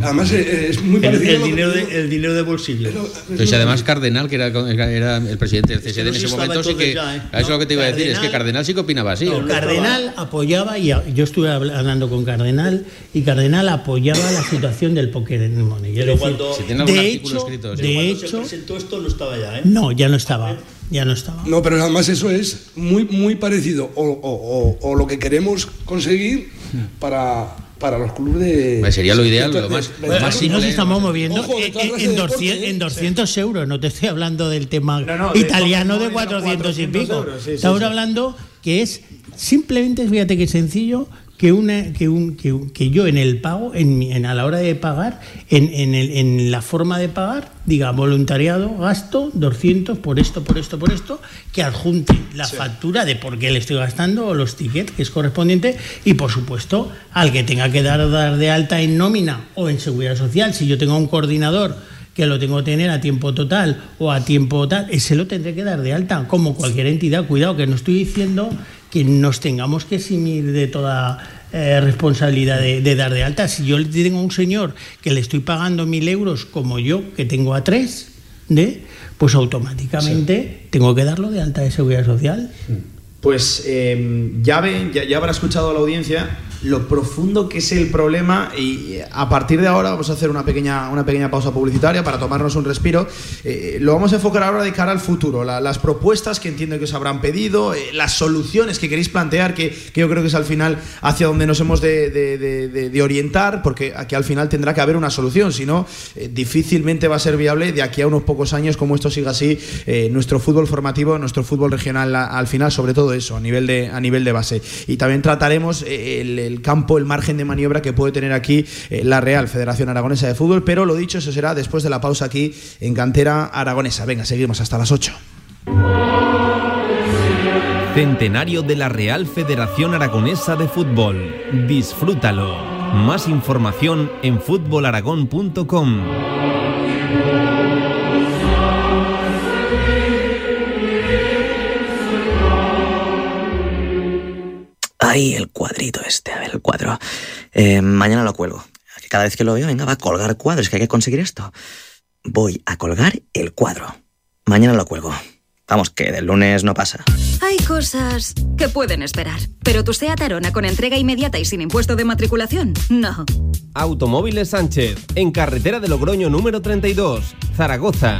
Además eh, es muy parecido. El, dinero, de, el dinero de bolsillo. Pero, además Cardenal, que era, era, el presidente del CSD en ese momento, sí que. ¿eh? Eso es lo que te iba a decir, es que Cardenal sí que opinaba así. Cardenal apoyaba, y yo estuve hablando con Cardenal, y Cardenal apoyaba la situación del póker en el Money. de hecho, de hecho, se presentó esto no estaba ya, ¿eh? No, ya no estaba. Ya no estaba. No, pero además eso es muy, muy parecido o, lo que queremos conseguir para, para los clubes de. Pues sería lo ideal, lo más, Si nos estamos moviendo en, 200, euros, no te estoy hablando del tema italiano de, 400 y pico. estamos hablando que es simplemente, fíjate qué sencillo, que, una, que, un, que, yo en el pago, en, a la hora de pagar, en, en, el, en, la forma de pagar, diga voluntariado, gasto 200 por esto, por esto, por esto, que adjunte la factura de por qué le estoy gastando o los tickets, que es correspondiente, y por supuesto al que tenga que dar, dar de alta en nómina o en seguridad social, si yo tengo un coordinador que lo tengo que tener a tiempo total o a tiempo tal, ese lo tendré que dar de alta, como cualquier entidad. Cuidado, que no estoy diciendo que nos tengamos que eximir de toda eh, responsabilidad de, dar de alta. Si yo le tengo a un señor que le estoy pagando mil euros como yo, que tengo a tres, ¿de? pues automáticamente tengo que darlo de alta de seguridad social. Pues eh, ya, ven, ya, ya habrá escuchado a la audiencia lo profundo que es el problema y a partir de ahora vamos a hacer una pequeña, una pequeña pausa publicitaria para tomarnos un respiro. Eh, lo vamos a enfocar ahora de cara al futuro, las propuestas que entiendo que os habrán pedido, eh, las soluciones que queréis plantear, que, yo creo que es al final hacia donde nos hemos de, orientar, porque aquí al final tendrá que haber una solución, si no, eh, difícilmente va a ser viable de aquí a unos pocos años, como esto siga así, nuestro fútbol formativo, nuestro fútbol regional al final, sobre todo eso, a nivel de, a nivel de base. Y también trataremos el campo, el margen de maniobra que puede tener aquí eh, la Real Federación Aragonesa de Fútbol, pero lo dicho, eso será después de la pausa aquí en Cantera Aragonesa. Venga, seguimos hasta las 8. Centenario de la Real Federación Aragonesa de Fútbol. Disfrútalo. Más información en fútbolaragón.com. Ahí el cuadrito este, a ver, el cuadro. Eh, mañana lo cuelgo. Cada vez que lo veo, venga, va a colgar cuadros, que hay que conseguir esto. Voy a colgar el cuadro. Mañana lo cuelgo. Vamos, que del lunes no pasa. Hay cosas que pueden esperar. Pero tu SEAT Arona con entrega inmediata y sin impuesto de matriculación, no. Automóviles Sánchez, en carretera de Logroño número 32, Zaragoza.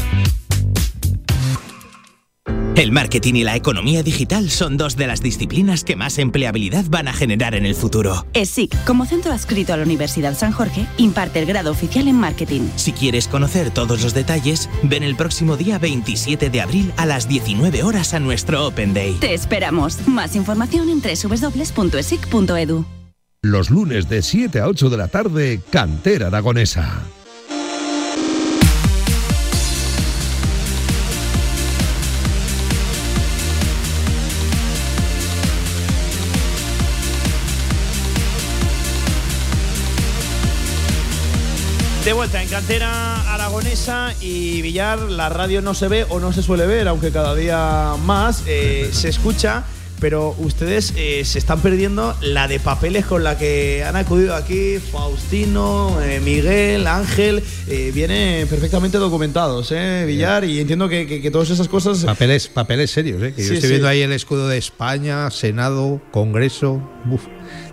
El marketing y la economía digital son dos de las disciplinas que más empleabilidad van a generar en el futuro. ESIC, como centro adscrito a la Universidad San Jorge, imparte el grado oficial en marketing. Si quieres conocer todos los detalles, ven el próximo día 27 de abril a las 19 horas a nuestro Open Day. Te esperamos. Más información en www.esic.edu. Los lunes de 7 a 8 de la tarde, Cantera Aragonesa. De vuelta en cantera aragonesa y Villar, la radio no se ve o no se suele ver, aunque cada día más eh, (laughs) se escucha. Pero ustedes eh, se están perdiendo la de papeles con la que han acudido aquí Faustino, eh, Miguel, Ángel. viene perfectamente documentados, ¿eh, Villar? Y entiendo que, todas esas cosas. Papeles, papeles serios, ¿eh? yo estoy viendo ahí el escudo de España, Senado, Congreso. Uf.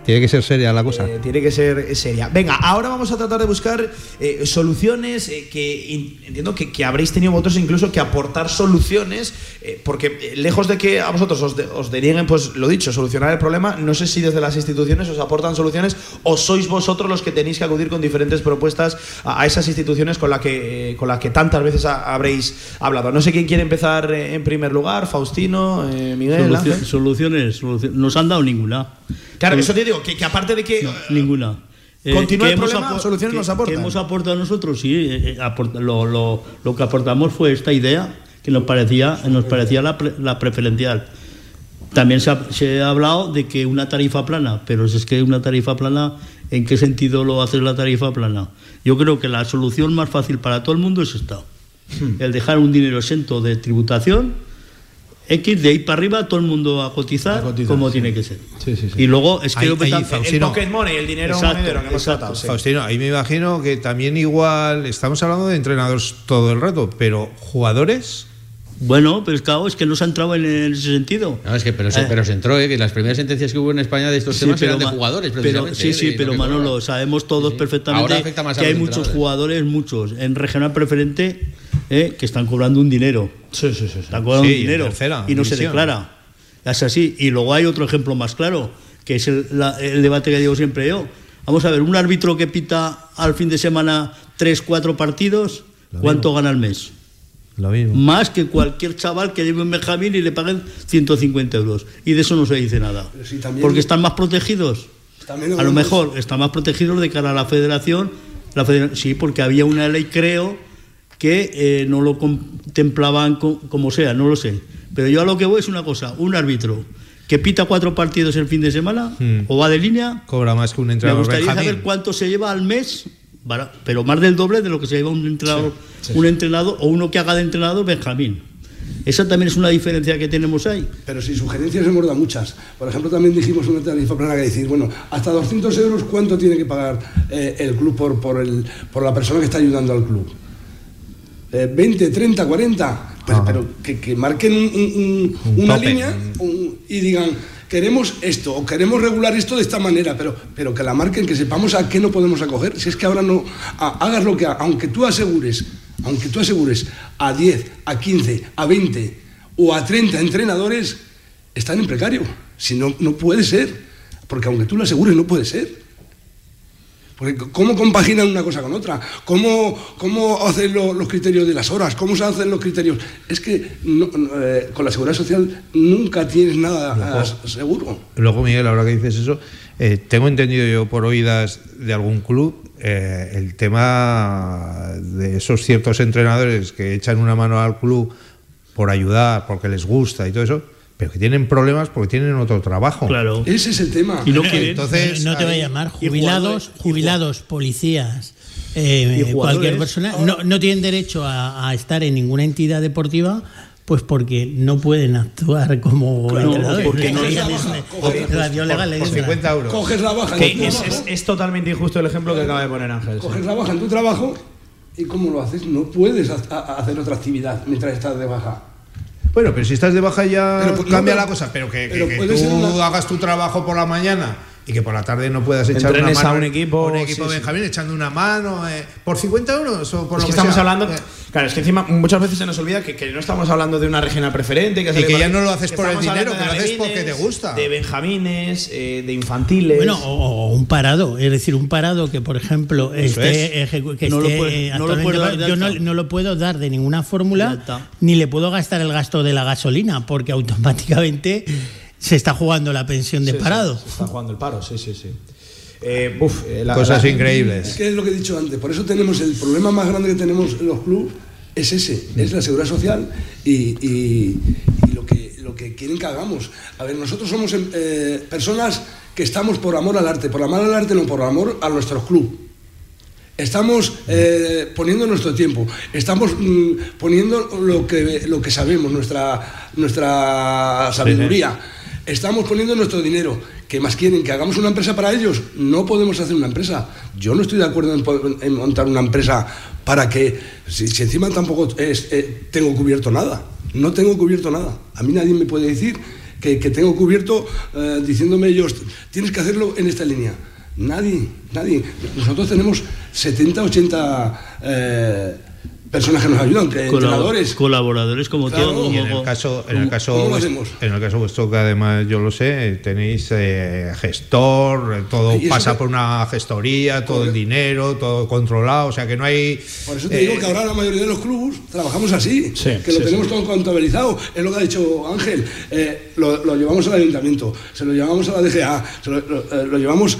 Tiene que ser seria la cosa. Eh, tiene que ser seria. Venga, ahora vamos a tratar de buscar eh, soluciones eh, que entiendo que, habréis tenido vosotros incluso que aportar soluciones, porque lejos de que a vosotros os, os, denieguen, pues lo dicho, solucionar el problema, no sé si desde las instituciones os aportan soluciones o sois vosotros los que tenéis que acudir con diferentes propuestas a, esas instituciones con las que, con la que tantas veces habréis hablado. No sé quién quiere empezar en primer lugar, Faustino, Miguel. soluciones, nos han dado ninguna. Claro, eso te digo, que, aparte de que. ninguna. Eh, continúa el problema, soluciones nos aportan. Que hemos aportado nosotros, sí. Eh, eh, lo, lo, lo, que aportamos fue esta idea que nos parecía, nos parecía la, la preferencial. También se ha, se ha, hablado de que una tarifa plana, pero es que una tarifa plana, ¿en qué sentido lo hace la tarifa plana? Yo creo que la solución más fácil para todo el mundo es esta: hmm. el dejar un dinero exento de tributación X, de ahí para arriba, todo el mundo a cotizar, como tiene que ser. Y luego es que, el pocket money, el dinero monedero que hemos tratado. Faustino, ahí me imagino que también igual, estamos hablando de entrenadores todo el rato, pero jugadores... Bueno, pero claro, es que no se ha entrado en ese sentido. No, es que pero, se, eh. pero se entró, ¿eh? que las primeras sentencias que hubo en España de estos temas eran de jugadores, precisamente. sí, sí, pero Manolo, sabemos todos perfectamente que hay muchos jugadores, muchos, en regional preferente ¿eh? que están cobrando un dinero. Sí, sí, sí. Están cobrando un dinero y no se declara. Es así. Y luego hay otro ejemplo más claro, que es el, debate que digo siempre yo. Vamos a ver, un árbitro que pita al fin de semana tres, cuatro partidos, ¿cuánto gana al mes? Lo mismo. Más que cualquier chaval que lleve un Benjamín y le paguen 150 euros. Y de eso no se dice nada. Porque están más protegidos. A lo mejor están más protegidos de cara a la federación. La federación sí, porque había una ley, creo, que eh, no lo contemplaban como sea, no lo sé. Pero yo a lo que voy es una cosa, un árbitro que pita cuatro partidos el fin de semana hmm. o va de línea. Cobra más que un entrenador. Me gustaría saber cuánto se lleva al mes pero más del doble de lo que se lleva un entrenador, un entrenador o uno que haga de entrenador Benjamín. Esa también es una diferencia que tenemos ahí. Pero si sugerencias hemos dado muchas. Por ejemplo, también dijimos una tarifa plana que decir, bueno, hasta 200 euros, ¿cuánto tiene que pagar eh, el club por, por, el, por la persona que está ayudando al club? ¿20, 30, 40? pero que, marquen una línea y digan, queremos esto o queremos regular esto de esta manera, pero, pero que la marquen, que sepamos a qué no podemos acoger. Si es que ahora no, hagas lo que, aunque tú asegures aunque tú asegures a 10, a 15, a 20 o a 30 entrenadores, están en precario. Si no, no puede ser. Porque aunque tú lo asegures, no puede ser. Porque ¿cómo compaginan una cosa con otra? ¿Cómo, cómo hacen los criterios de las horas? ¿Cómo se hacen los criterios? Es que eh, con la seguridad social nunca tienes nada seguro. Luego, Miguel, ahora que dices eso, eh, tengo entendido yo por oídas de algún club eh, el tema de esos ciertos entrenadores que echan una mano al club por ayudar, porque les gusta y todo eso, pero que tienen problemas porque tienen otro trabajo. Claro. Ese es el tema. Y no, Entonces, no, te voy a llamar jubilados, jubilados, policías, eh, cualquier persona, no, no tienen derecho a estar en ninguna entidad deportiva pues porque no pueden actuar como entrenadores. Porque no legal 50 euros. Coges la baja. es, totalmente injusto el ejemplo que acaba de poner Ángel. Coges la baja en tu trabajo y ¿cómo lo haces? No puedes hacer otra actividad mientras estás de baja. Bueno, pero si estás de baja ya pues, cambia la cosa, pero que, tú hagas tu trabajo por la mañana y que por la tarde no puedas echar una mano a un equipo, un equipo Benjamín echando una mano eh, por 50 euros o por lo que, estamos hablando eh. claro es que encima muchas veces se nos olvida que, no estamos hablando de una regional preferente que y que ya no lo haces por el dinero que lo haces porque te gusta. de benjamines eh, de infantiles. Bueno o, un parado es decir un parado que por ejemplo esté, que no, lo puedo, yo no, lo puedo dar de ninguna fórmula ni le puedo gastar el gasto de la gasolina porque automáticamente se está jugando la pensión de parado. se está jugando el paro, sí, sí, sí. Eh, eh, Cosas increíbles. Es que es lo que he dicho antes. Por eso tenemos el problema más grande que tenemos en los clubes es ese, es la seguridad social y, lo, que, lo que quieren que hagamos. A ver, nosotros somos eh, personas que estamos por amor al arte, por amor al arte, no por amor a nuestros clubes. Estamos poniendo nuestro tiempo, estamos mm, poniendo lo que, lo que sabemos, nuestra, nuestra sabiduría estamos poniendo nuestro dinero. ¿Qué más quieren? ¿Que hagamos una empresa para ellos? No podemos hacer una empresa. Yo no estoy de acuerdo en, montar una empresa para que, si, encima tampoco eh, tengo cubierto nada. No tengo cubierto nada. A mí nadie me puede decir que, tengo cubierto eh, diciéndome ellos, tienes que hacerlo en esta línea. Nadie, nadie. Nosotros tenemos 70, 80 personas que nos ayudan, entrenadores. Colaboradores como todo. Y en el caso, en el caso, en el caso vuestro, que además yo lo sé, tenéis eh, gestor, todo pasa por una gestoría, todo el dinero, todo controlado, o sea que no hay. Por eso te digo que ahora la mayoría de los clubes trabajamos así, que lo tenemos todo contabilizado. Es lo que ha dicho Ángel. Eh, lo, llevamos al ayuntamiento, se lo llevamos a la DGA, lo, eh, llevamos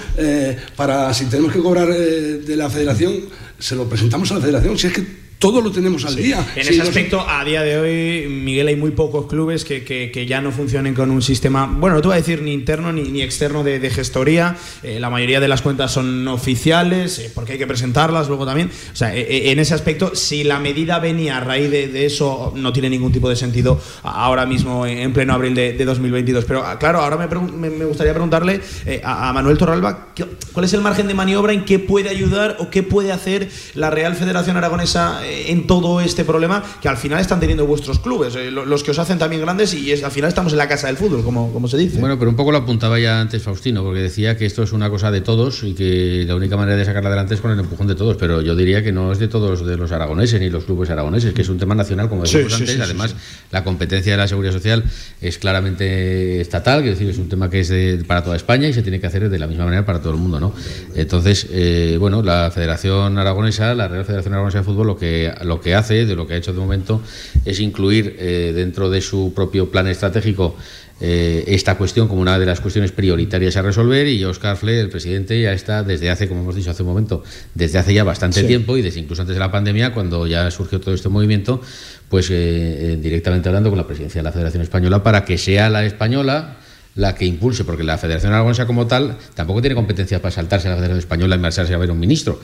para si tenemos que cobrar de la federación, se lo presentamos a la federación. Si es que todo lo tenemos al día. En ese aspecto, a día de hoy, Miguel, hay muy pocos clubes que, ya no funcionen con un sistema, bueno, no te voy a decir ni interno ni, externo de, gestoría. Eh, la mayoría de las cuentas son oficiales, eh, porque hay que presentarlas luego también. O sea, eh, en ese aspecto, si la medida venía a raíz de, eso, no tiene ningún tipo de sentido ahora mismo, en pleno abril de, 2022. Pero ah, claro, ahora me, me gustaría preguntarle a, a Manuel Torralba, ¿cuál es el margen de maniobra en qué puede ayudar o qué puede hacer la Real Federación Aragonesa? En todo este problema que al final están teniendo vuestros clubes, eh, los que os hacen también grandes y al final estamos en la casa del fútbol, como, como se dice. Bueno, pero un poco lo apuntaba ya antes Faustino, porque decía que esto es una cosa de todos y que la única manera de sacarla adelante es con el empujón de todos, pero yo diría que no es de todos de los aragoneses ni los clubes aragoneses, que es un tema nacional, como decíamos antes. Además, la competencia de la seguridad social es claramente estatal, es decir, es un tema que es para toda España y se tiene que hacer de la misma manera para todo el mundo, ¿no? Entonces, eh, bueno, la Federación Aragonesa, la Real Federación Aragonesa de Fútbol, lo que lo que hace, de lo que ha hecho de momento, es incluir eh, dentro de su propio plan estratégico eh, esta cuestión como una de las cuestiones prioritarias a resolver. Y Oscar Fle, el presidente, ya está desde hace, como hemos dicho hace un momento, desde hace ya bastante tiempo y desde incluso antes de la pandemia, cuando ya surgió todo este movimiento, pues eh, directamente hablando con la presidencia de la Federación Española para que sea la española la que impulse, porque la Federación Aragonesa como tal tampoco tiene competencias para saltarse a la Federación Española y marcharse a ver un ministro,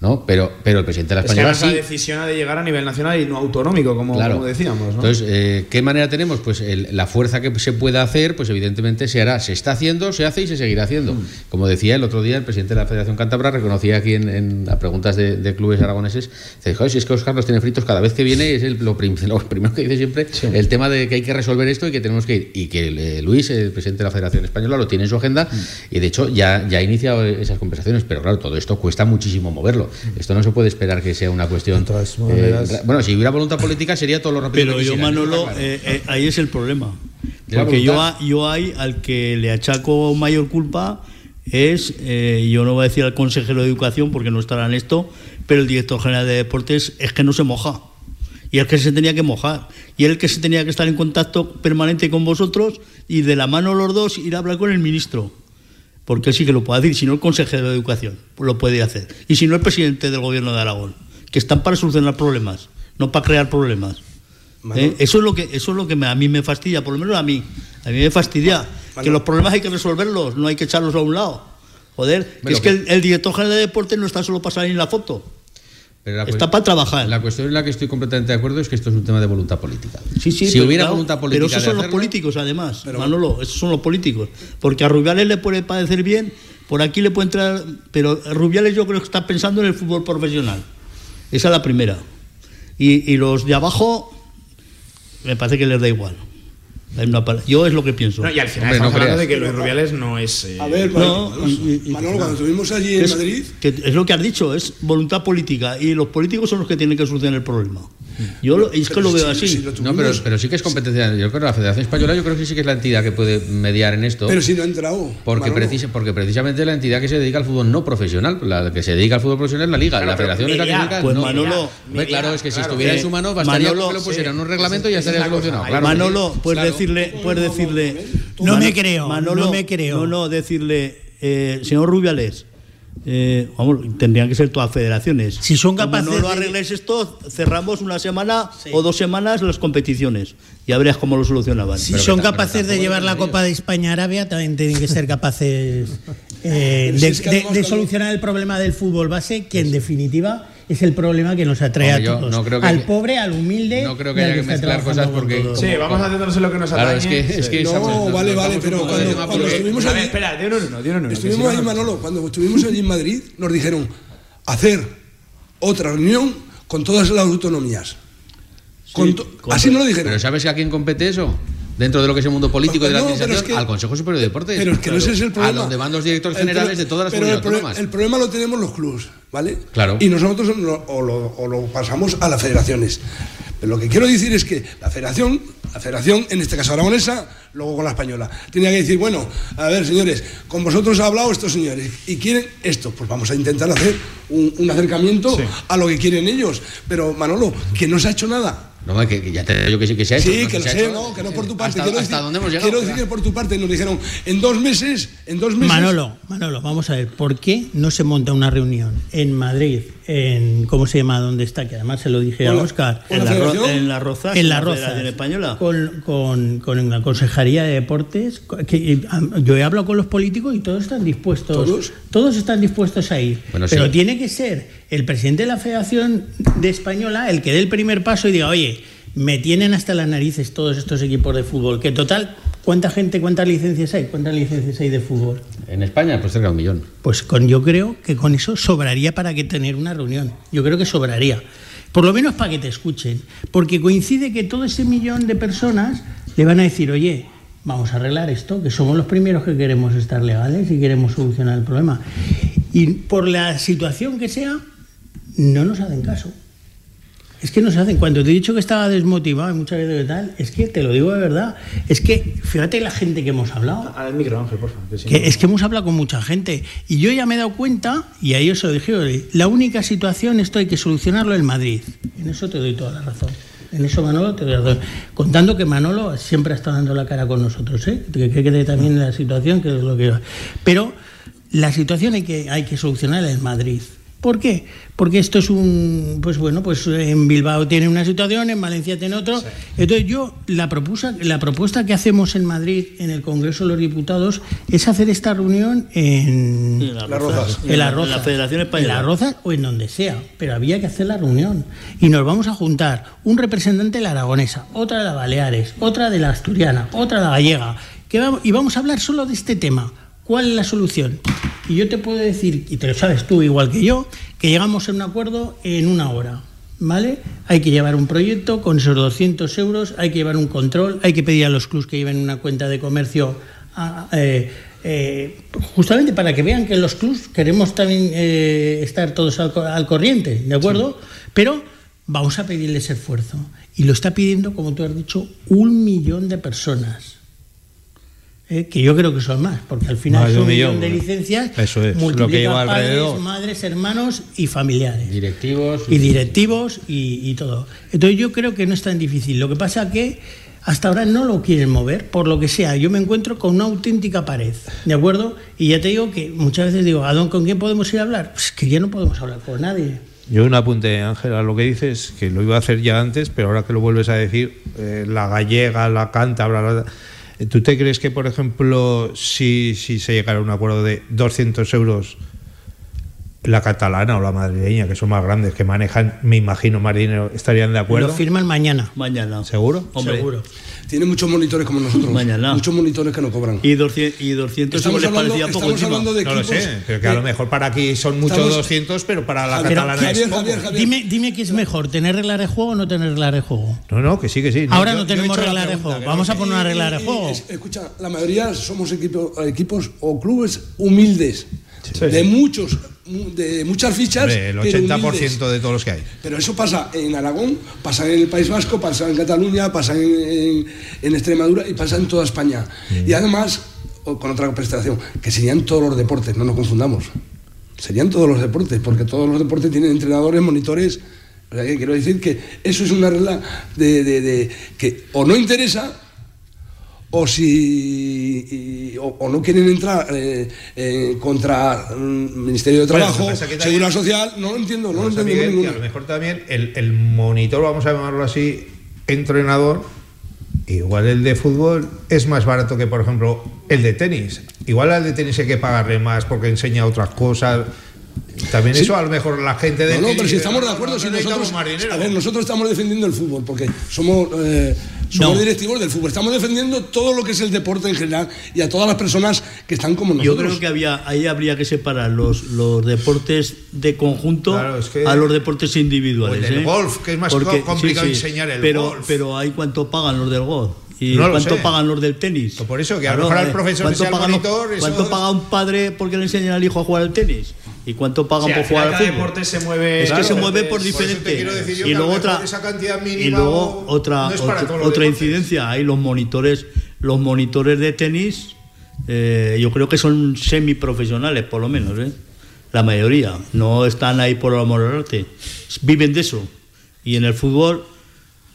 ¿no? Pero, pero el presidente de la Es que Española esa sí. decisión ha de llegar a nivel nacional y no autonómico, como, Claro. como decíamos. ¿no? Entonces, eh, ¿qué manera tenemos? Pues el- la fuerza que se pueda hacer, pues evidentemente se hará, se está haciendo, se hace y se seguirá haciendo. Mm. Como decía el otro día, el presidente de la Federación Cántabra reconocía aquí en, en a preguntas de, de clubes aragoneses, "Joder, si es que Oscar los tiene fritos cada vez que viene, es el- lo, prim- (laughs) lo primero que dice siempre, el tema de que hay que resolver esto y que tenemos que ir. Y que eh, Luis, el presidente de la Federación Española, lo tiene en su agenda y de hecho ya, ya ha iniciado esas conversaciones, pero claro, todo esto cuesta muchísimo moverlo. Esto no se puede esperar que sea una cuestión... maneras- eh, bueno, si hubiera voluntad política sería todo lo rápido Pero que yo, Manolo, claro. eh, eh, ahí es el problema. Porque yo, yo hay al que le achaco mayor culpa es, eh, yo no voy a decir al consejero de educación porque no estará en esto, pero el director general de deportes es que no se moja. Y es que se tenía que mojar. Y el que se tenía que estar en contacto permanente con vosotros y de la mano los dos ir a hablar con el ministro. Porque él sí que lo puede decir, si no el consejero de educación lo puede hacer. Y si no el presidente del gobierno de Aragón, que están para solucionar problemas, no para crear problemas. ¿Eh? Eso es lo que eso es lo que me- a mí me fastidia, por lo menos a mí. A mí me fastidia que los problemas hay que resolverlos, no hay que echarlos a un lado. Joder, que es que el, el director general de deportes no está solo para salir en la foto. Pero la Está para trabajar. La cuestión en la que estoy completamente de acuerdo es que esto es un tema de voluntad política. Sí, sí, si pero hubiera claro, voluntad política Pero esos son los políticos, además, Manolo, esos son los políticos. Porque a Rubiales le puede parecer bien, por aquí le puede entrar. Pero Rubiales yo creo que está pensando en el fútbol profesional. Esa es la primera. Y, y los de abajo, me parece que les da igual. Una Yo es lo que pienso. No, y al final Hombre, no estamos hablando creas. de que Luis Rubiales no es. eh, A ver, No, Manolo, y- y- Manolo, cuando estuvimos allí en es, Madrid, que es lo que has dicho, es voluntad política. Y los políticos son los que tienen que solucionar el problema. Yo lo- es que lo veo así. No, pero, pero sí que es competencia. Yo creo que la Federación Española, yo creo que sí que es la entidad que puede mediar en esto. pero si no ha entrado. Porque, Manolo. precisa- porque precisamente la entidad que se dedica al fútbol no profesional, la que se dedica al fútbol profesional es la Liga. Claro, la Federación es la que pues no. Manolo, claro, es que si estuviera en Eh, su mano, bastaría Manolo, que lo pusieran en un reglamento y ya estaría solucionado. Claro, Manolo, sí. puedes Claro. decirle, puedes decirle. No me creo, no me creo. No, no, decirle, eh, señor Rubiales, eh, vamos, tendrían que ser todas federaciones. Si son Como capaces no lo de- arregles esto, cerramos una semana o dos semanas las competiciones. Ya verías cómo lo solucionaban. Si Pero son que capaces de llevar la Copa de España a Arabia, también tienen que ser capaces eh, de, es que de- además de también- solucionar el problema del fútbol base, que en definitiva es el problema que nos atrae Hombre, a todos. no creo que- al pobre, al humilde. no creo que haya que está mezclar cosas porque- todo. Sí, vamos a centrarnos en lo que nos atañe. Claro, es que, es que No, nos- vale, nos vale, pero cuando- cuando estuvimos A ver, allí- espera, de uno en uno, de uno en uno, que si Estuvimos no, no- Manolo, cuando estuvimos allí en Madrid, nos dijeron hacer otra reunión con todas las autonomías. Con to- con- así nos lo dijeron. Pero ¿sabes a quién compete eso? Dentro de lo que es el mundo político y de la No, administración, es que- al Consejo Superior de Deportes. Pero es que no ese es el problema. A donde van los directores generales de todas las pero el, pro- problema lo tenemos los clubes, ¿vale? Claro. Y nosotros lo- o, lo, o lo pasamos a las federaciones. Pero lo que quiero decir es que la federación, la federación, en este caso aragonesa, luego con la española, tenía que decir, bueno, a ver, señores, con vosotros ha hablado estos señores y quieren esto, pues vamos a intentar hacer un, un acercamiento a lo que quieren ellos. Pero Manolo, que no se ha hecho nada. No, que, que ya te digo que sí que se ha hecho. Sí, no que lo sé, hecho. no, que no por tu parte. ¿Hasta, quiero hasta decir, dónde hemos llegado? quiero decir que por tu parte nos dijeron, en dos meses, en dos meses. Manolo, Manolo, vamos a ver, ¿por qué no se monta una reunión en Madrid, en ¿cómo se llama? ¿Dónde está? Que además se lo dije a la- Oscar. en, la la, ro- en las rozas, en la Roza española. con, con, con la Consejería de Deportes que yo he hablado con los políticos y todos están dispuestos ¿Todos? todos están dispuestos a ir Bueno, pero sí. tiene que ser el presidente de la Federación de Española el que dé el primer paso y diga oye me tienen hasta las narices todos estos equipos de fútbol que total cuánta gente cuántas licencias hay cuántas licencias hay de fútbol En España, pues cerca de un millón. pues con, yo creo que con eso sobraría para que tener una reunión. Yo creo que sobraría. Por lo menos para que te escuchen. Porque coincide que todo ese millón de personas le van a decir, oye, vamos a arreglar esto, que somos los primeros que queremos estar legales y queremos solucionar el problema. Y por la situación que sea, no nos hacen caso. Es que no se hacen. Cuando te he dicho que estaba desmotivado y muchas veces que tal, es que te lo digo de verdad. Es que fíjate la gente que hemos hablado. Al micro, Ángel, por favor. que si Que no- es que hemos hablado con mucha gente y yo ya me he dado cuenta, y a ellos se lo dije, la única situación, esto hay que solucionarlo en Madrid. En eso te doy toda la razón. En eso, Manolo, te doy la razón. Contando que Manolo siempre ha estado dando la cara con nosotros, ¿eh? que que quede también la situación, que es lo que... Pero la situación hay que, hay que solucionarla en Madrid. ¿Por qué? Porque esto es un, pues bueno, pues en Bilbao tiene una situación, en Valencia tiene otro. Entonces yo, la propuesta, la propuesta que hacemos en Madrid, en el Congreso de los Diputados, es hacer esta reunión en, En Las Rozas. en Las En la Federación Española. En Las Rozas o en donde sea, pero había que hacer la reunión. Y nos vamos a juntar un representante de la aragonesa, otra de la Baleares, otra de la asturiana, otra de la gallega, que vamos, y vamos a hablar solo de este tema. ¿Cuál es la solución? Y yo te puedo decir, y te lo sabes tú igual que yo, que llegamos a un acuerdo en una hora. ¿Vale? Hay que llevar un proyecto con esos 200 euros, hay que llevar un control, hay que pedir a los clubs que lleven una cuenta de comercio a- eh, eh, justamente para que vean que los clubs queremos también eh, estar todos al, al corriente, ¿de acuerdo? Pero vamos a pedirle ese esfuerzo. Y lo está pidiendo, como tú has dicho, un millón de personas. ¿Eh? que yo creo que son más, porque al final son un millón, millón, de licencias, Eso es, lo que multiplica lleva padres, alrededor. madres, hermanos y familiares. Directivos. Y directivos y, y todo. Entonces yo creo que no es tan difícil. Lo que pasa que hasta ahora no lo quieren mover, por lo que sea. Yo me encuentro con una auténtica pared, ¿de acuerdo? Y ya te digo que muchas veces digo, ¿a con quién podemos ir a hablar? Pues que ya no podemos hablar con nadie. Yo un apunte, Ángela, lo que dices, que lo iba a hacer ya antes, pero ahora que lo vuelves a decir, eh, la gallega, la cántabra, la- ¿tú te crees que, por ejemplo, si, si se llegara a un acuerdo de 200 euros, la catalana o la madrileña, que son más grandes, que manejan, me imagino, más dinero, estarían de acuerdo? Lo firman mañana. Mañana. ¿Seguro? Hombre. Seguro. Tiene muchos monitores como nosotros. Mañana. Muchos monitores que no cobran. Y 200, y 200 Estamos les hablando- parecía poco estamos encima. hablando de No lo equipos sé, pero que a lo mejor para aquí son muchos Estamos- 200, pero para la Javier, catalana Javier, es poco. Javier, Javier. Dime, dime qué es mejor, tener reglas de juego o no tener reglas de juego. No, no, que sí, que sí. Ahora yo- no he tenemos la reglas de juego. Vamos a poner una regla de juego. escucha, la mayoría somos equipo- equipos o clubes humildes. De muchos, mu- de muchas fichas. Hombre, el pero 80% humildes. de todos los que hay. Pero eso pasa en Aragón, pasa en el País Vasco, pasa en Cataluña, pasa en, en- en Extremadura y pasa en toda España. Mm. Y además, con otra prestación, que serían todos los deportes, no nos confundamos. Serían todos los deportes, porque todos los deportes tienen entrenadores, monitores. O sea, que quiero decir que eso es una regla de, de- de- que o no interesa o si y- o, o no quieren entrar eh, eh, contra el Ministerio de Bueno, Trabajo, también- Seguridad Social, no lo entiendo, no lo entiendo Miguel, que a lo mejor también el, el monitor, vamos a llamarlo así, entrenador, igual el de fútbol es más barato que, por ejemplo, el de tenis. Igual al de tenis hay que pagarle más porque enseña otras cosas. También Sí. eso a lo mejor la gente de No, no, pero si estamos de "No, acuerdo, si nosotros, más dinero". a ver, nosotros estamos defendiendo el fútbol porque somos, eh, somos No. directivos del fútbol, estamos defendiendo todo lo que es el deporte en general y a todas las personas que están como Yo nosotros. creo que había, ahí habría que separar los, los deportes de conjunto Claro, es que- a los deportes individuales. O el ¿eh? golf, que es más co- complicado enseñar el pero, golf. Pero hay cuánto pagan los del golf. ¿Y No cuánto pagan los del tenis? Por eso, que a lo mejor al profesor ¿cuánto sea el pagan los- monitor, ¿Cuánto paga un padre porque le enseñan al hijo a jugar al tenis? ¿Y cuánto pagan por jugar al fútbol? deporte se mueve- Es que Claro, se mueve por por diferente. quiero decir y que luego otra, esa cantidad y luego otra, no otra, incidencia. Hay los monitores, los monitores de tenis, eh, yo creo que son semiprofesionales, por lo menos, ¿eh? la mayoría. No están ahí por amor al arte. Viven de eso. Y en el fútbol,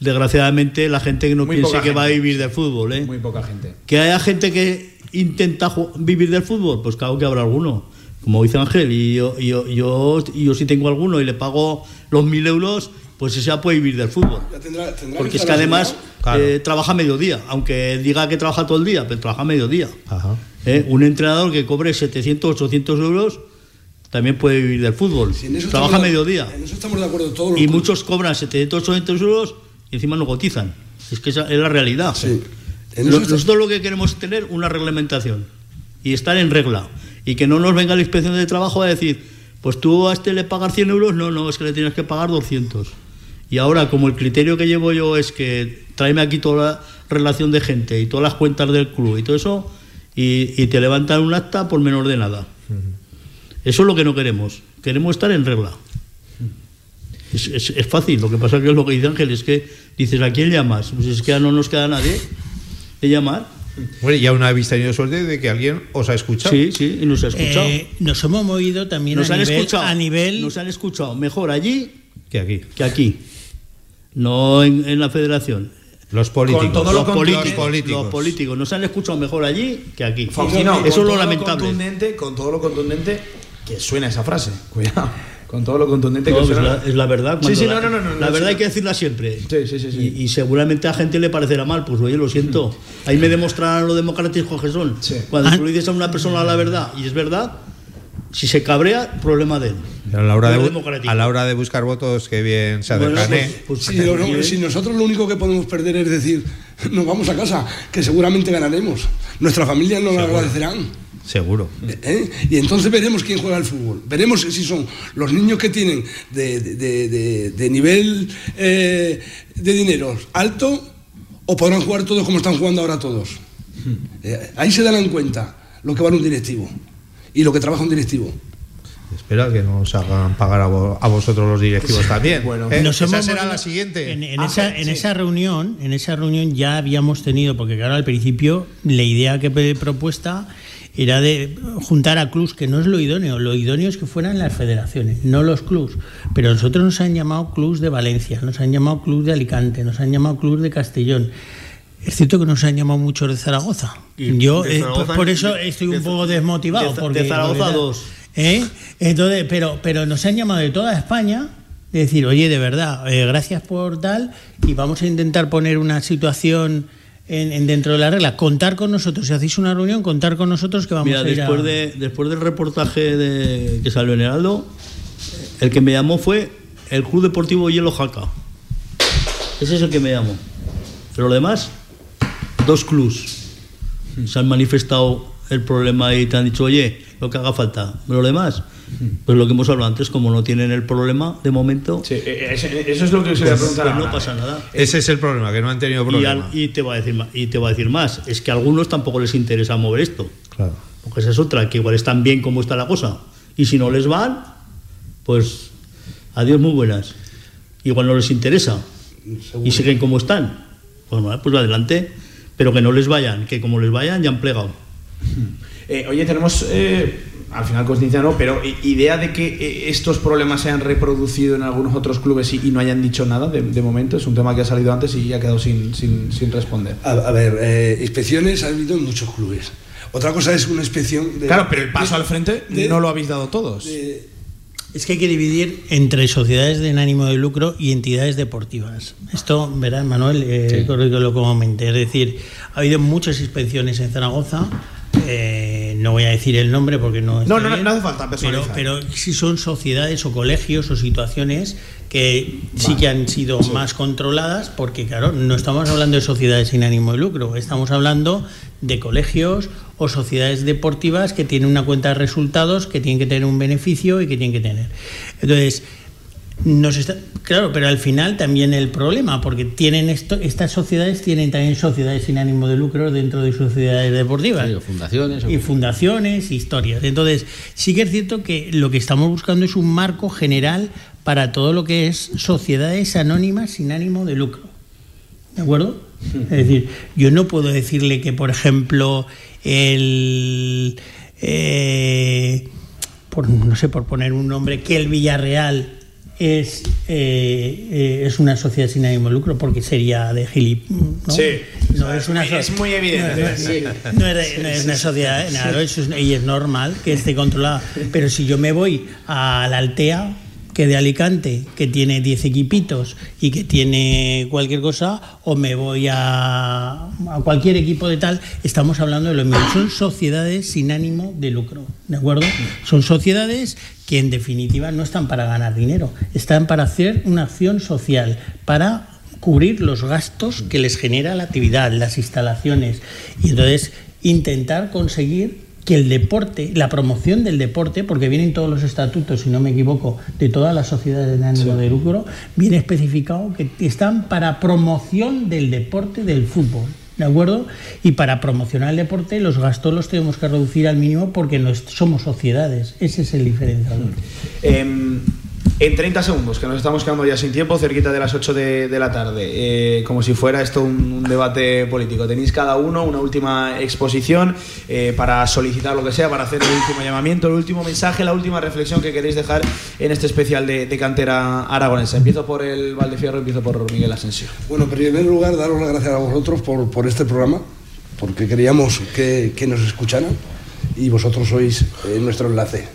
desgraciadamente, la gente no Muy piense poca que va a vivir del fútbol. ¿eh? Muy poca gente. Que haya gente que intenta vivir del fútbol, pues claro que habrá alguno. Como dice Ángel, y yo, yo, yo, yo si tengo alguno y le pago los mil euros, pues ese ya puede vivir del fútbol. Ya tendrá- tendrá Porque es estar que además asegurado. Claro. eh, trabaja mediodía, aunque diga que trabaja todo el día, pero trabaja mediodía. Ajá. ¿eh? Un entrenador que cobre 700, 800 euros también puede vivir del fútbol. Sí, en eso trabaja de- mediodía. En eso estamos de acuerdo todos Y clubes. muchos cobran 700, 800 euros y encima no cotizan. Es que esa es la realidad. Sí. Está- Nosotros lo que queremos es tener una reglamentación y estar en regla. Y que no nos venga la inspección de trabajo a decir, pues tú a este le pagas 100 euros, no, no, es que le tienes que pagar 200. Y ahora, como el criterio que llevo yo es que tráeme aquí toda la relación de gente y todas las cuentas del club y todo eso, y, y te levantan un acta por menor de nada. Eso es lo que no queremos. Queremos estar en regla. Es, es- es fácil, lo que pasa que es lo que dice Ángel, es que dices, ¿a quién llamas? Pues es que ya no nos queda nadie de llamar. Bueno, y aún habéis tenido suerte de que alguien os ha escuchado. Sí, sí, y nos ha escuchado. Eh, nos hemos movido también nos a, han nivel, escuchado. a nivel Nos han escuchado mejor allí Que aquí. que aquí. No en, en la federación. Los políticos. Con todo los, lo políticos, los políticos. los políticos nos han escuchado mejor allí que aquí. Faustino, Eso es lo lamentable. contundente, con todo lo contundente que suena esa frase. Cuidado. Con todo lo contundente No, que es, suena. la, es la verdad. Sí, sí, la, no, no, no, no, La no, verdad sí. hay que decirla siempre. Sí, sí, sí. sí. Y, y seguramente a gente le parecerá mal, pues oye, lo siento. Ahí me demostrarán lo democráticos que son. Sí. Cuando tú le dices a una persona la verdad y es verdad, si se cabrea, problema de él. A la, hora de, democrático. a la hora de buscar votos, que bien se Bueno, pues- ¿eh? pues- Si, lo- lo- si nosotros lo único que podemos perder es decir, (laughs) nos vamos a casa, que seguramente ganaremos. Nuestra familia nos lo agradecerán. Seguro. ¿eh? Y entonces veremos quién juega al fútbol. Veremos si son los niños que tienen de, de- de- de nivel eh, de dinero alto o podrán jugar todos como están jugando ahora todos. Eh, ahí se darán cuenta lo que vale un directivo y lo que trabaja un directivo. Espera que nos hagan pagar a, vo- a vosotros los directivos también. Bueno. ¿eh? Nos Esa será la siguiente. En, en Ah, esa, en esa reunión, en esa reunión ya habíamos tenido, porque claro, al principio la idea que he propuesta era de juntar a clubs, que no es lo idóneo, lo idóneo es que fueran las federaciones, no los clubs. Pero nosotros nos han llamado clubs de Valencia, nos han llamado clubs de Alicante, nos han llamado clubs de Castellón. Es cierto que nos han llamado muchos de Zaragoza. Y Yo de eh, Zaragoza- por, por eso de- estoy un de- poco desmotivado. de- de porque, Zaragoza porque- dos. ¿Eh? Entonces, pero, pero nos han llamado de toda España, de decir, oye, de verdad, eh, gracias por tal, y vamos a intentar poner una situación en, en dentro de la regla. Contar con nosotros, si hacéis una reunión, contar con nosotros que vamos Mira, a ir después, a... de, después del reportaje de, que salió en Heraldo, el que me llamó fue el Club Deportivo Hielo Jaca. Ese es el que me llamó. Pero lo demás, dos clubs se han manifestado el problema y te han dicho, oye, lo que haga falta. Pero lo demás, pues lo que hemos hablado antes, como no tienen el problema, de momento, Sí, eh, ese- eso es lo que os iba a pues, preguntar. pues no pasa nada. Ese es el problema, que no han tenido Y, problema. al- y te va a decir más, y te va a decir más, es que a algunos tampoco les interesa mover esto. Claro. Porque esa es otra, que igual están bien como está la cosa. Y si no les van, pues adiós muy buenas. Igual no les interesa. Y siguen como están. Pues, bueno, pues adelante. Pero que no les vayan, que como les vayan ya han plegado. Eh, oye, tenemos, eh, al final conciencia no, pero idea de que eh, estos problemas se han reproducido en algunos otros clubes y, y no hayan dicho nada de, de momento. Es un tema que ha salido antes y ha quedado sin, sin, sin responder. A, a ver, eh, inspecciones ha habido en muchos clubes. Otra cosa es una inspección de. Claro, pero el paso de- al frente de- no lo habéis dado todos. de- Es que hay que dividir entre sociedades de ánimo de lucro y entidades deportivas. Esto, verás, Manuel, eh, correcto lo comenté. Es decir, ha habido muchas inspecciones en Zaragoza. eh, no voy a decir el nombre porque no. No, no, no, bien, no hace falta Pero, personalizar. pero sí son sociedades o colegios o situaciones que sí que han sido más controladas, porque claro, no estamos hablando de sociedades sin ánimo de lucro, estamos hablando de colegios o sociedades deportivas que tienen una cuenta de resultados, que tienen que tener un beneficio y que tienen que tener. Entonces, nos está, claro, pero al final también el problema, porque tienen esto, estas sociedades tienen también sociedades sin ánimo de lucro dentro de sus sociedades deportivas. Sí, o fundaciones. o- Y fundaciones, historias. Entonces, sí que es cierto que lo que estamos buscando es un marco general para todo lo que es sociedades anónimas sin ánimo de lucro. ¿De acuerdo? Es decir, yo no puedo decirle que, por ejemplo, el. eh, por, no sé, por poner un nombre, que el Villarreal es, eh, eh, es una sociedad sin ánimo de lucro, porque sería de gilip. ¿no? Sí, no o sea, es una muy- es so- muy evidente, No, no, sí. no es, no es una sociedad, eso y es normal que esté controlada. Pero si yo me voy a la Altea, de Alicante, que tiene 10 equipitos y que tiene cualquier cosa, o me voy a, a cualquier equipo de tal, estamos hablando de lo mismo. Son sociedades sin ánimo de lucro, ¿de acuerdo? Son sociedades que en definitiva no están para ganar dinero, están para hacer una acción social, para cubrir los gastos que les genera la actividad, las instalaciones, y entonces intentar conseguir que el deporte, la promoción del deporte, porque vienen todos los estatutos, si no me equivoco, de todas las sociedades de ánimo de lucro, viene especificado que están para promoción del deporte del fútbol. ¿De acuerdo? Y para promocionar el deporte, los gastos los tenemos que reducir al mínimo porque no somos sociedades. Ese es el diferenciador. Em, en 30 segundos, que nos estamos quedando ya sin tiempo, cerquita de las 8 de, de la tarde, eh, como si fuera esto un, un debate político. Tenéis cada uno una última exposición eh, para solicitar lo que sea, para hacer el último llamamiento, el último mensaje, la última reflexión que queréis dejar en este especial de, de cantera aragonesa. Empiezo por el Valdefierro, empiezo por Miguel Asensio. Bueno, en primer lugar, daros las gracias a vosotros por, por este programa, porque queríamos que, que nos escucharan y vosotros sois eh, nuestro enlace.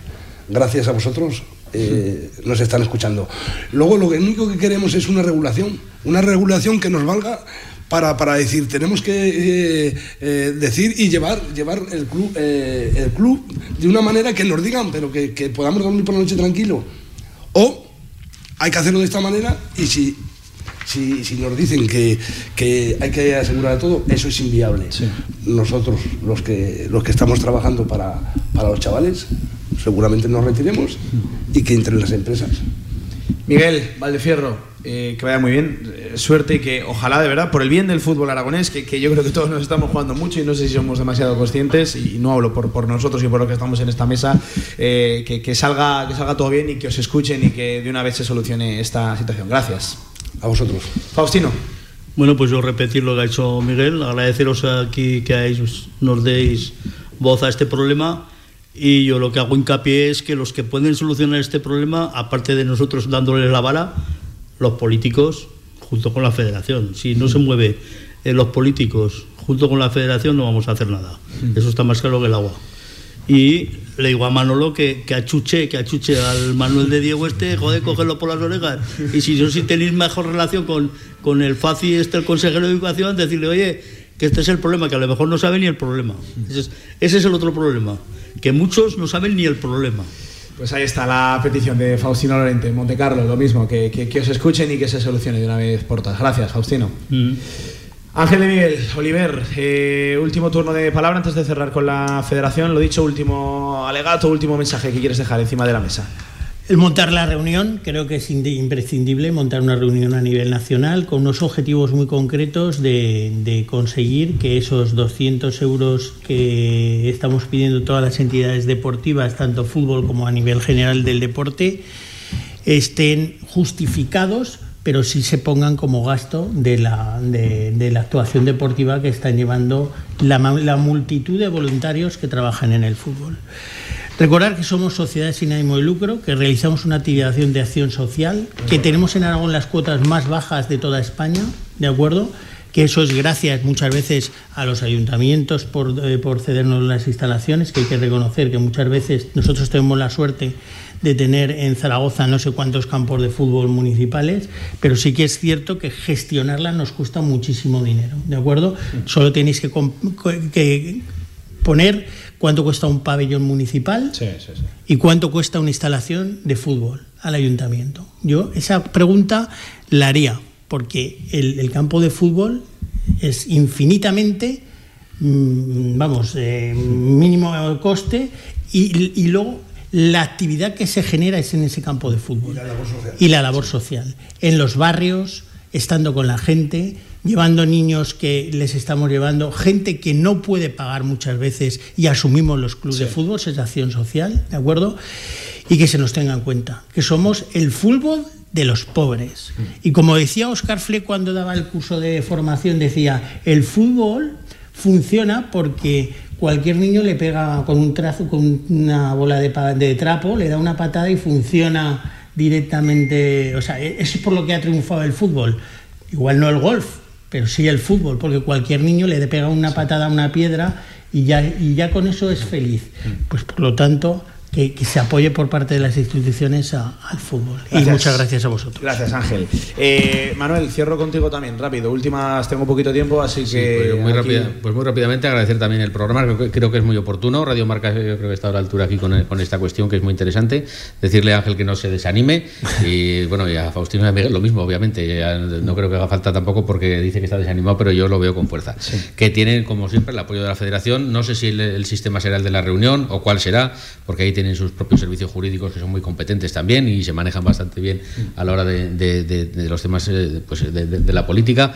Gracias a vosotros eh, nos están escuchando. Luego lo único que queremos es una regulación, una regulación que nos valga para, para decir, tenemos que eh, eh, decir y llevar, llevar el, club, eh, el club de una manera que nos digan, pero que, que podamos dormir por la noche tranquilo. O hay que hacerlo de esta manera y si, si, si nos dicen que, que hay que asegurar todo, eso es inviable. Nosotros, los que, los que estamos trabajando para, para los chavales, seguramente nos retiremos y que entren las empresas. Miguel Valdefierro, eh, que vaya muy bien, eh, suerte y que ojalá de verdad, por el bien del fútbol aragonés, que, que yo creo que todos nos estamos jugando mucho y no sé si somos demasiado conscientes, y no hablo por, por nosotros y por los que estamos en esta mesa, eh, que, que salga, que salga todo bien y que os escuchen y que de una vez se solucione esta situación. Gracias. A vosotros. Faustino. Bueno, pues yo repetir lo que ha hecho Miguel, agradeceros aquí que nos deis voz a este problema y yo lo que hago hincapié es que los que pueden solucionar este problema, aparte de nosotros dándoles la vara, los políticos junto con la federación. Si no se mueve eh, los políticos junto con la federación no vamos a hacer nada. Eso está más claro que el agua. Y le digo a Manolo que, que achuche, que achuche al Manuel de Diego este, joder, cogerlo por las orejas. Y si no si tenéis mejor relación con, con el FACI, este, el consejero de educación, decirle, oye, que este es el problema, que a lo mejor no sabe ni el problema. Ese es, ese es el otro problema, que muchos no saben ni el problema. Pues ahí está la petición de Faustino Lorente, Monte Carlo, lo mismo, que, que, que os escuchen y que se solucione de una vez por todas. Gracias, Faustino. Ángel de Miguel, Oliver, eh, último turno de palabra antes de cerrar con la federación. Lo dicho, último alegato, último mensaje que quieres dejar encima de la mesa. El montar la reunión, creo que es indi- imprescindible montar una reunión a nivel nacional con unos objetivos muy concretos de, conseguir que esos 200 euros que estamos pidiendo todas las entidades deportivas, tanto fútbol como a nivel general del deporte, estén justificados, pero sí se pongan como gasto de la, de, de la actuación deportiva que están llevando la, la multitud de voluntarios que trabajan en el fútbol. Recordar que somos sociedades sin ánimo de lucro, que realizamos una actividad de acción social, que tenemos en Aragón las cuotas más bajas de toda España, ¿de acuerdo? Que eso es gracias muchas veces a los ayuntamientos por, eh, por cedernos las instalaciones, que hay que reconocer que muchas veces nosotros tenemos la suerte de tener en Zaragoza no sé cuántos campos de fútbol municipales, pero sí que es cierto que gestionarla nos cuesta muchísimo dinero, ¿de acuerdo? Solo tenéis que, que poner cuánto cuesta un pabellón municipal y cuánto cuesta una instalación de fútbol al ayuntamiento. Yo esa pregunta la haría, porque el, el campo de fútbol es infinitamente, mm, vamos, eh, mínimo coste y, y luego la actividad que se genera es en ese campo de fútbol. Y la labor social. En los barrios, estando con la gente, llevando niños que les estamos llevando, gente que no puede pagar muchas veces y asumimos los clubes de fútbol, es acción social, ¿de acuerdo? Y que se nos tenga en cuenta, que somos el fútbol de los pobres. Y como decía Oscar Fle cuando daba el curso de formación, decía, el fútbol funciona porque cualquier niño le pega con un trazo, con una bola de, de trapo, le da una patada y funciona directamente. O sea, eso es por lo que ha triunfado el fútbol. Igual no el golf, pero sí el fútbol, porque cualquier niño le pega una patada a una piedra y ya, y ya con eso es feliz. Pues por lo tanto, que, que se apoye por parte de las instituciones a- al fútbol. Y muchas gracias a vosotros. Gracias, Ángel. Eh, Manuel, cierro contigo también, rápido. Últimas, tengo poquito tiempo, así que. Pues muy, aquí- rápida- pues muy rápidamente agradecer también el programa, creo que, creo que es muy oportuno. Radio Marca eh, creo que está a la altura aquí con, con esta cuestión que es muy interesante. Decirle a Ángel que no se desanime y (laughs) bueno, y a Faustino y a Miguel lo mismo, obviamente. Ya no creo que haga falta tampoco porque dice que está desanimado, pero yo lo veo con fuerza. Que tienen, como siempre, el apoyo de la federación. No sé si el, el sistema será el de la reunión o cuál será, porque ahí tienen sus propios servicios jurídicos que son muy competentes también y se manejan bastante bien a la hora de, de- los temas eh, pues, de- la política.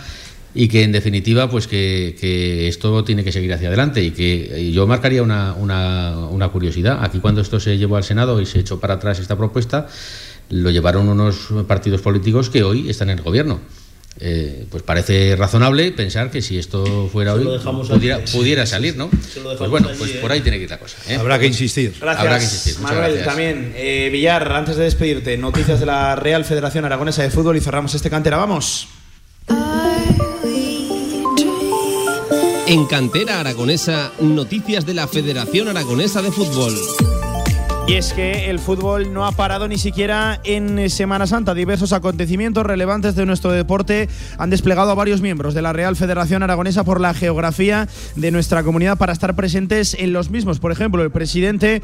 Y que en definitiva pues que, esto tiene que seguir hacia adelante y que y yo marcaría una, una, una curiosidad. Aquí cuando esto se llevó al Senado y se echó para atrás esta propuesta lo llevaron unos partidos políticos que hoy están en el gobierno Eh, pues parece razonable pensar que si esto fuera hoy pudiera, allí. pudiera salir no pues bueno allí, pues ¿eh? por ahí tiene que ir la cosa ¿eh? Habrá que insistir. Gracias, Habrá que insistir. Manuel, gracias. también. Eh, Villar, antes de despedirte, noticias de la Real Federación Aragonesa de Fútbol y cerramos este cantera. Vamos. En Cantera Aragonesa, noticias de la Federación Aragonesa de Fútbol. Y es que el fútbol no ha parado ni siquiera en Semana Santa. Diversos acontecimientos relevantes de nuestro deporte han desplegado a varios miembros de la Real Federación Aragonesa por la geografía de nuestra comunidad para estar presentes en los mismos. Por ejemplo, el presidente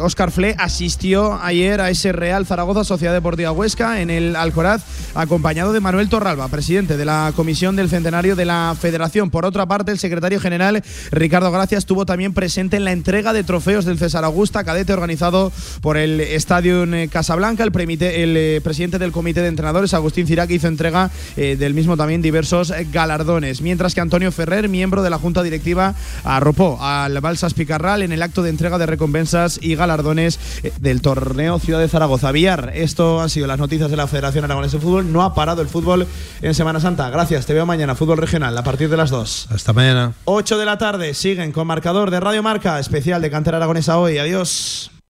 Óscar Fle asistió ayer a ese Real Zaragoza Sociedad Deportiva Huesca en el Alcoraz, acompañado de Manuel Torralba, presidente de la Comisión del Centenario de la Federación. Por otra parte, el secretario general Ricardo Gracia estuvo también presente en la entrega de trofeos del César Augusta, cadete organizado por el Estadio en Casablanca. El, el eh, presidente del comité de entrenadores, Agustín Cirac, hizo entrega eh, del mismo también diversos galardones. Mientras que Antonio Ferrer, miembro de la Junta Directiva, arropó al Balsas Picarral en el acto de entrega de recompensas y galardones eh, del torneo Ciudad de Zaragoza. Villar, esto han sido las noticias de la Federación Aragonesa de Fútbol. No ha parado el fútbol en Semana Santa. Gracias, te veo mañana. Fútbol regional a partir de las 2. Hasta mañana. 8 de la tarde siguen con marcador de Radio Marca, especial de Cantera Aragonesa hoy. Adiós.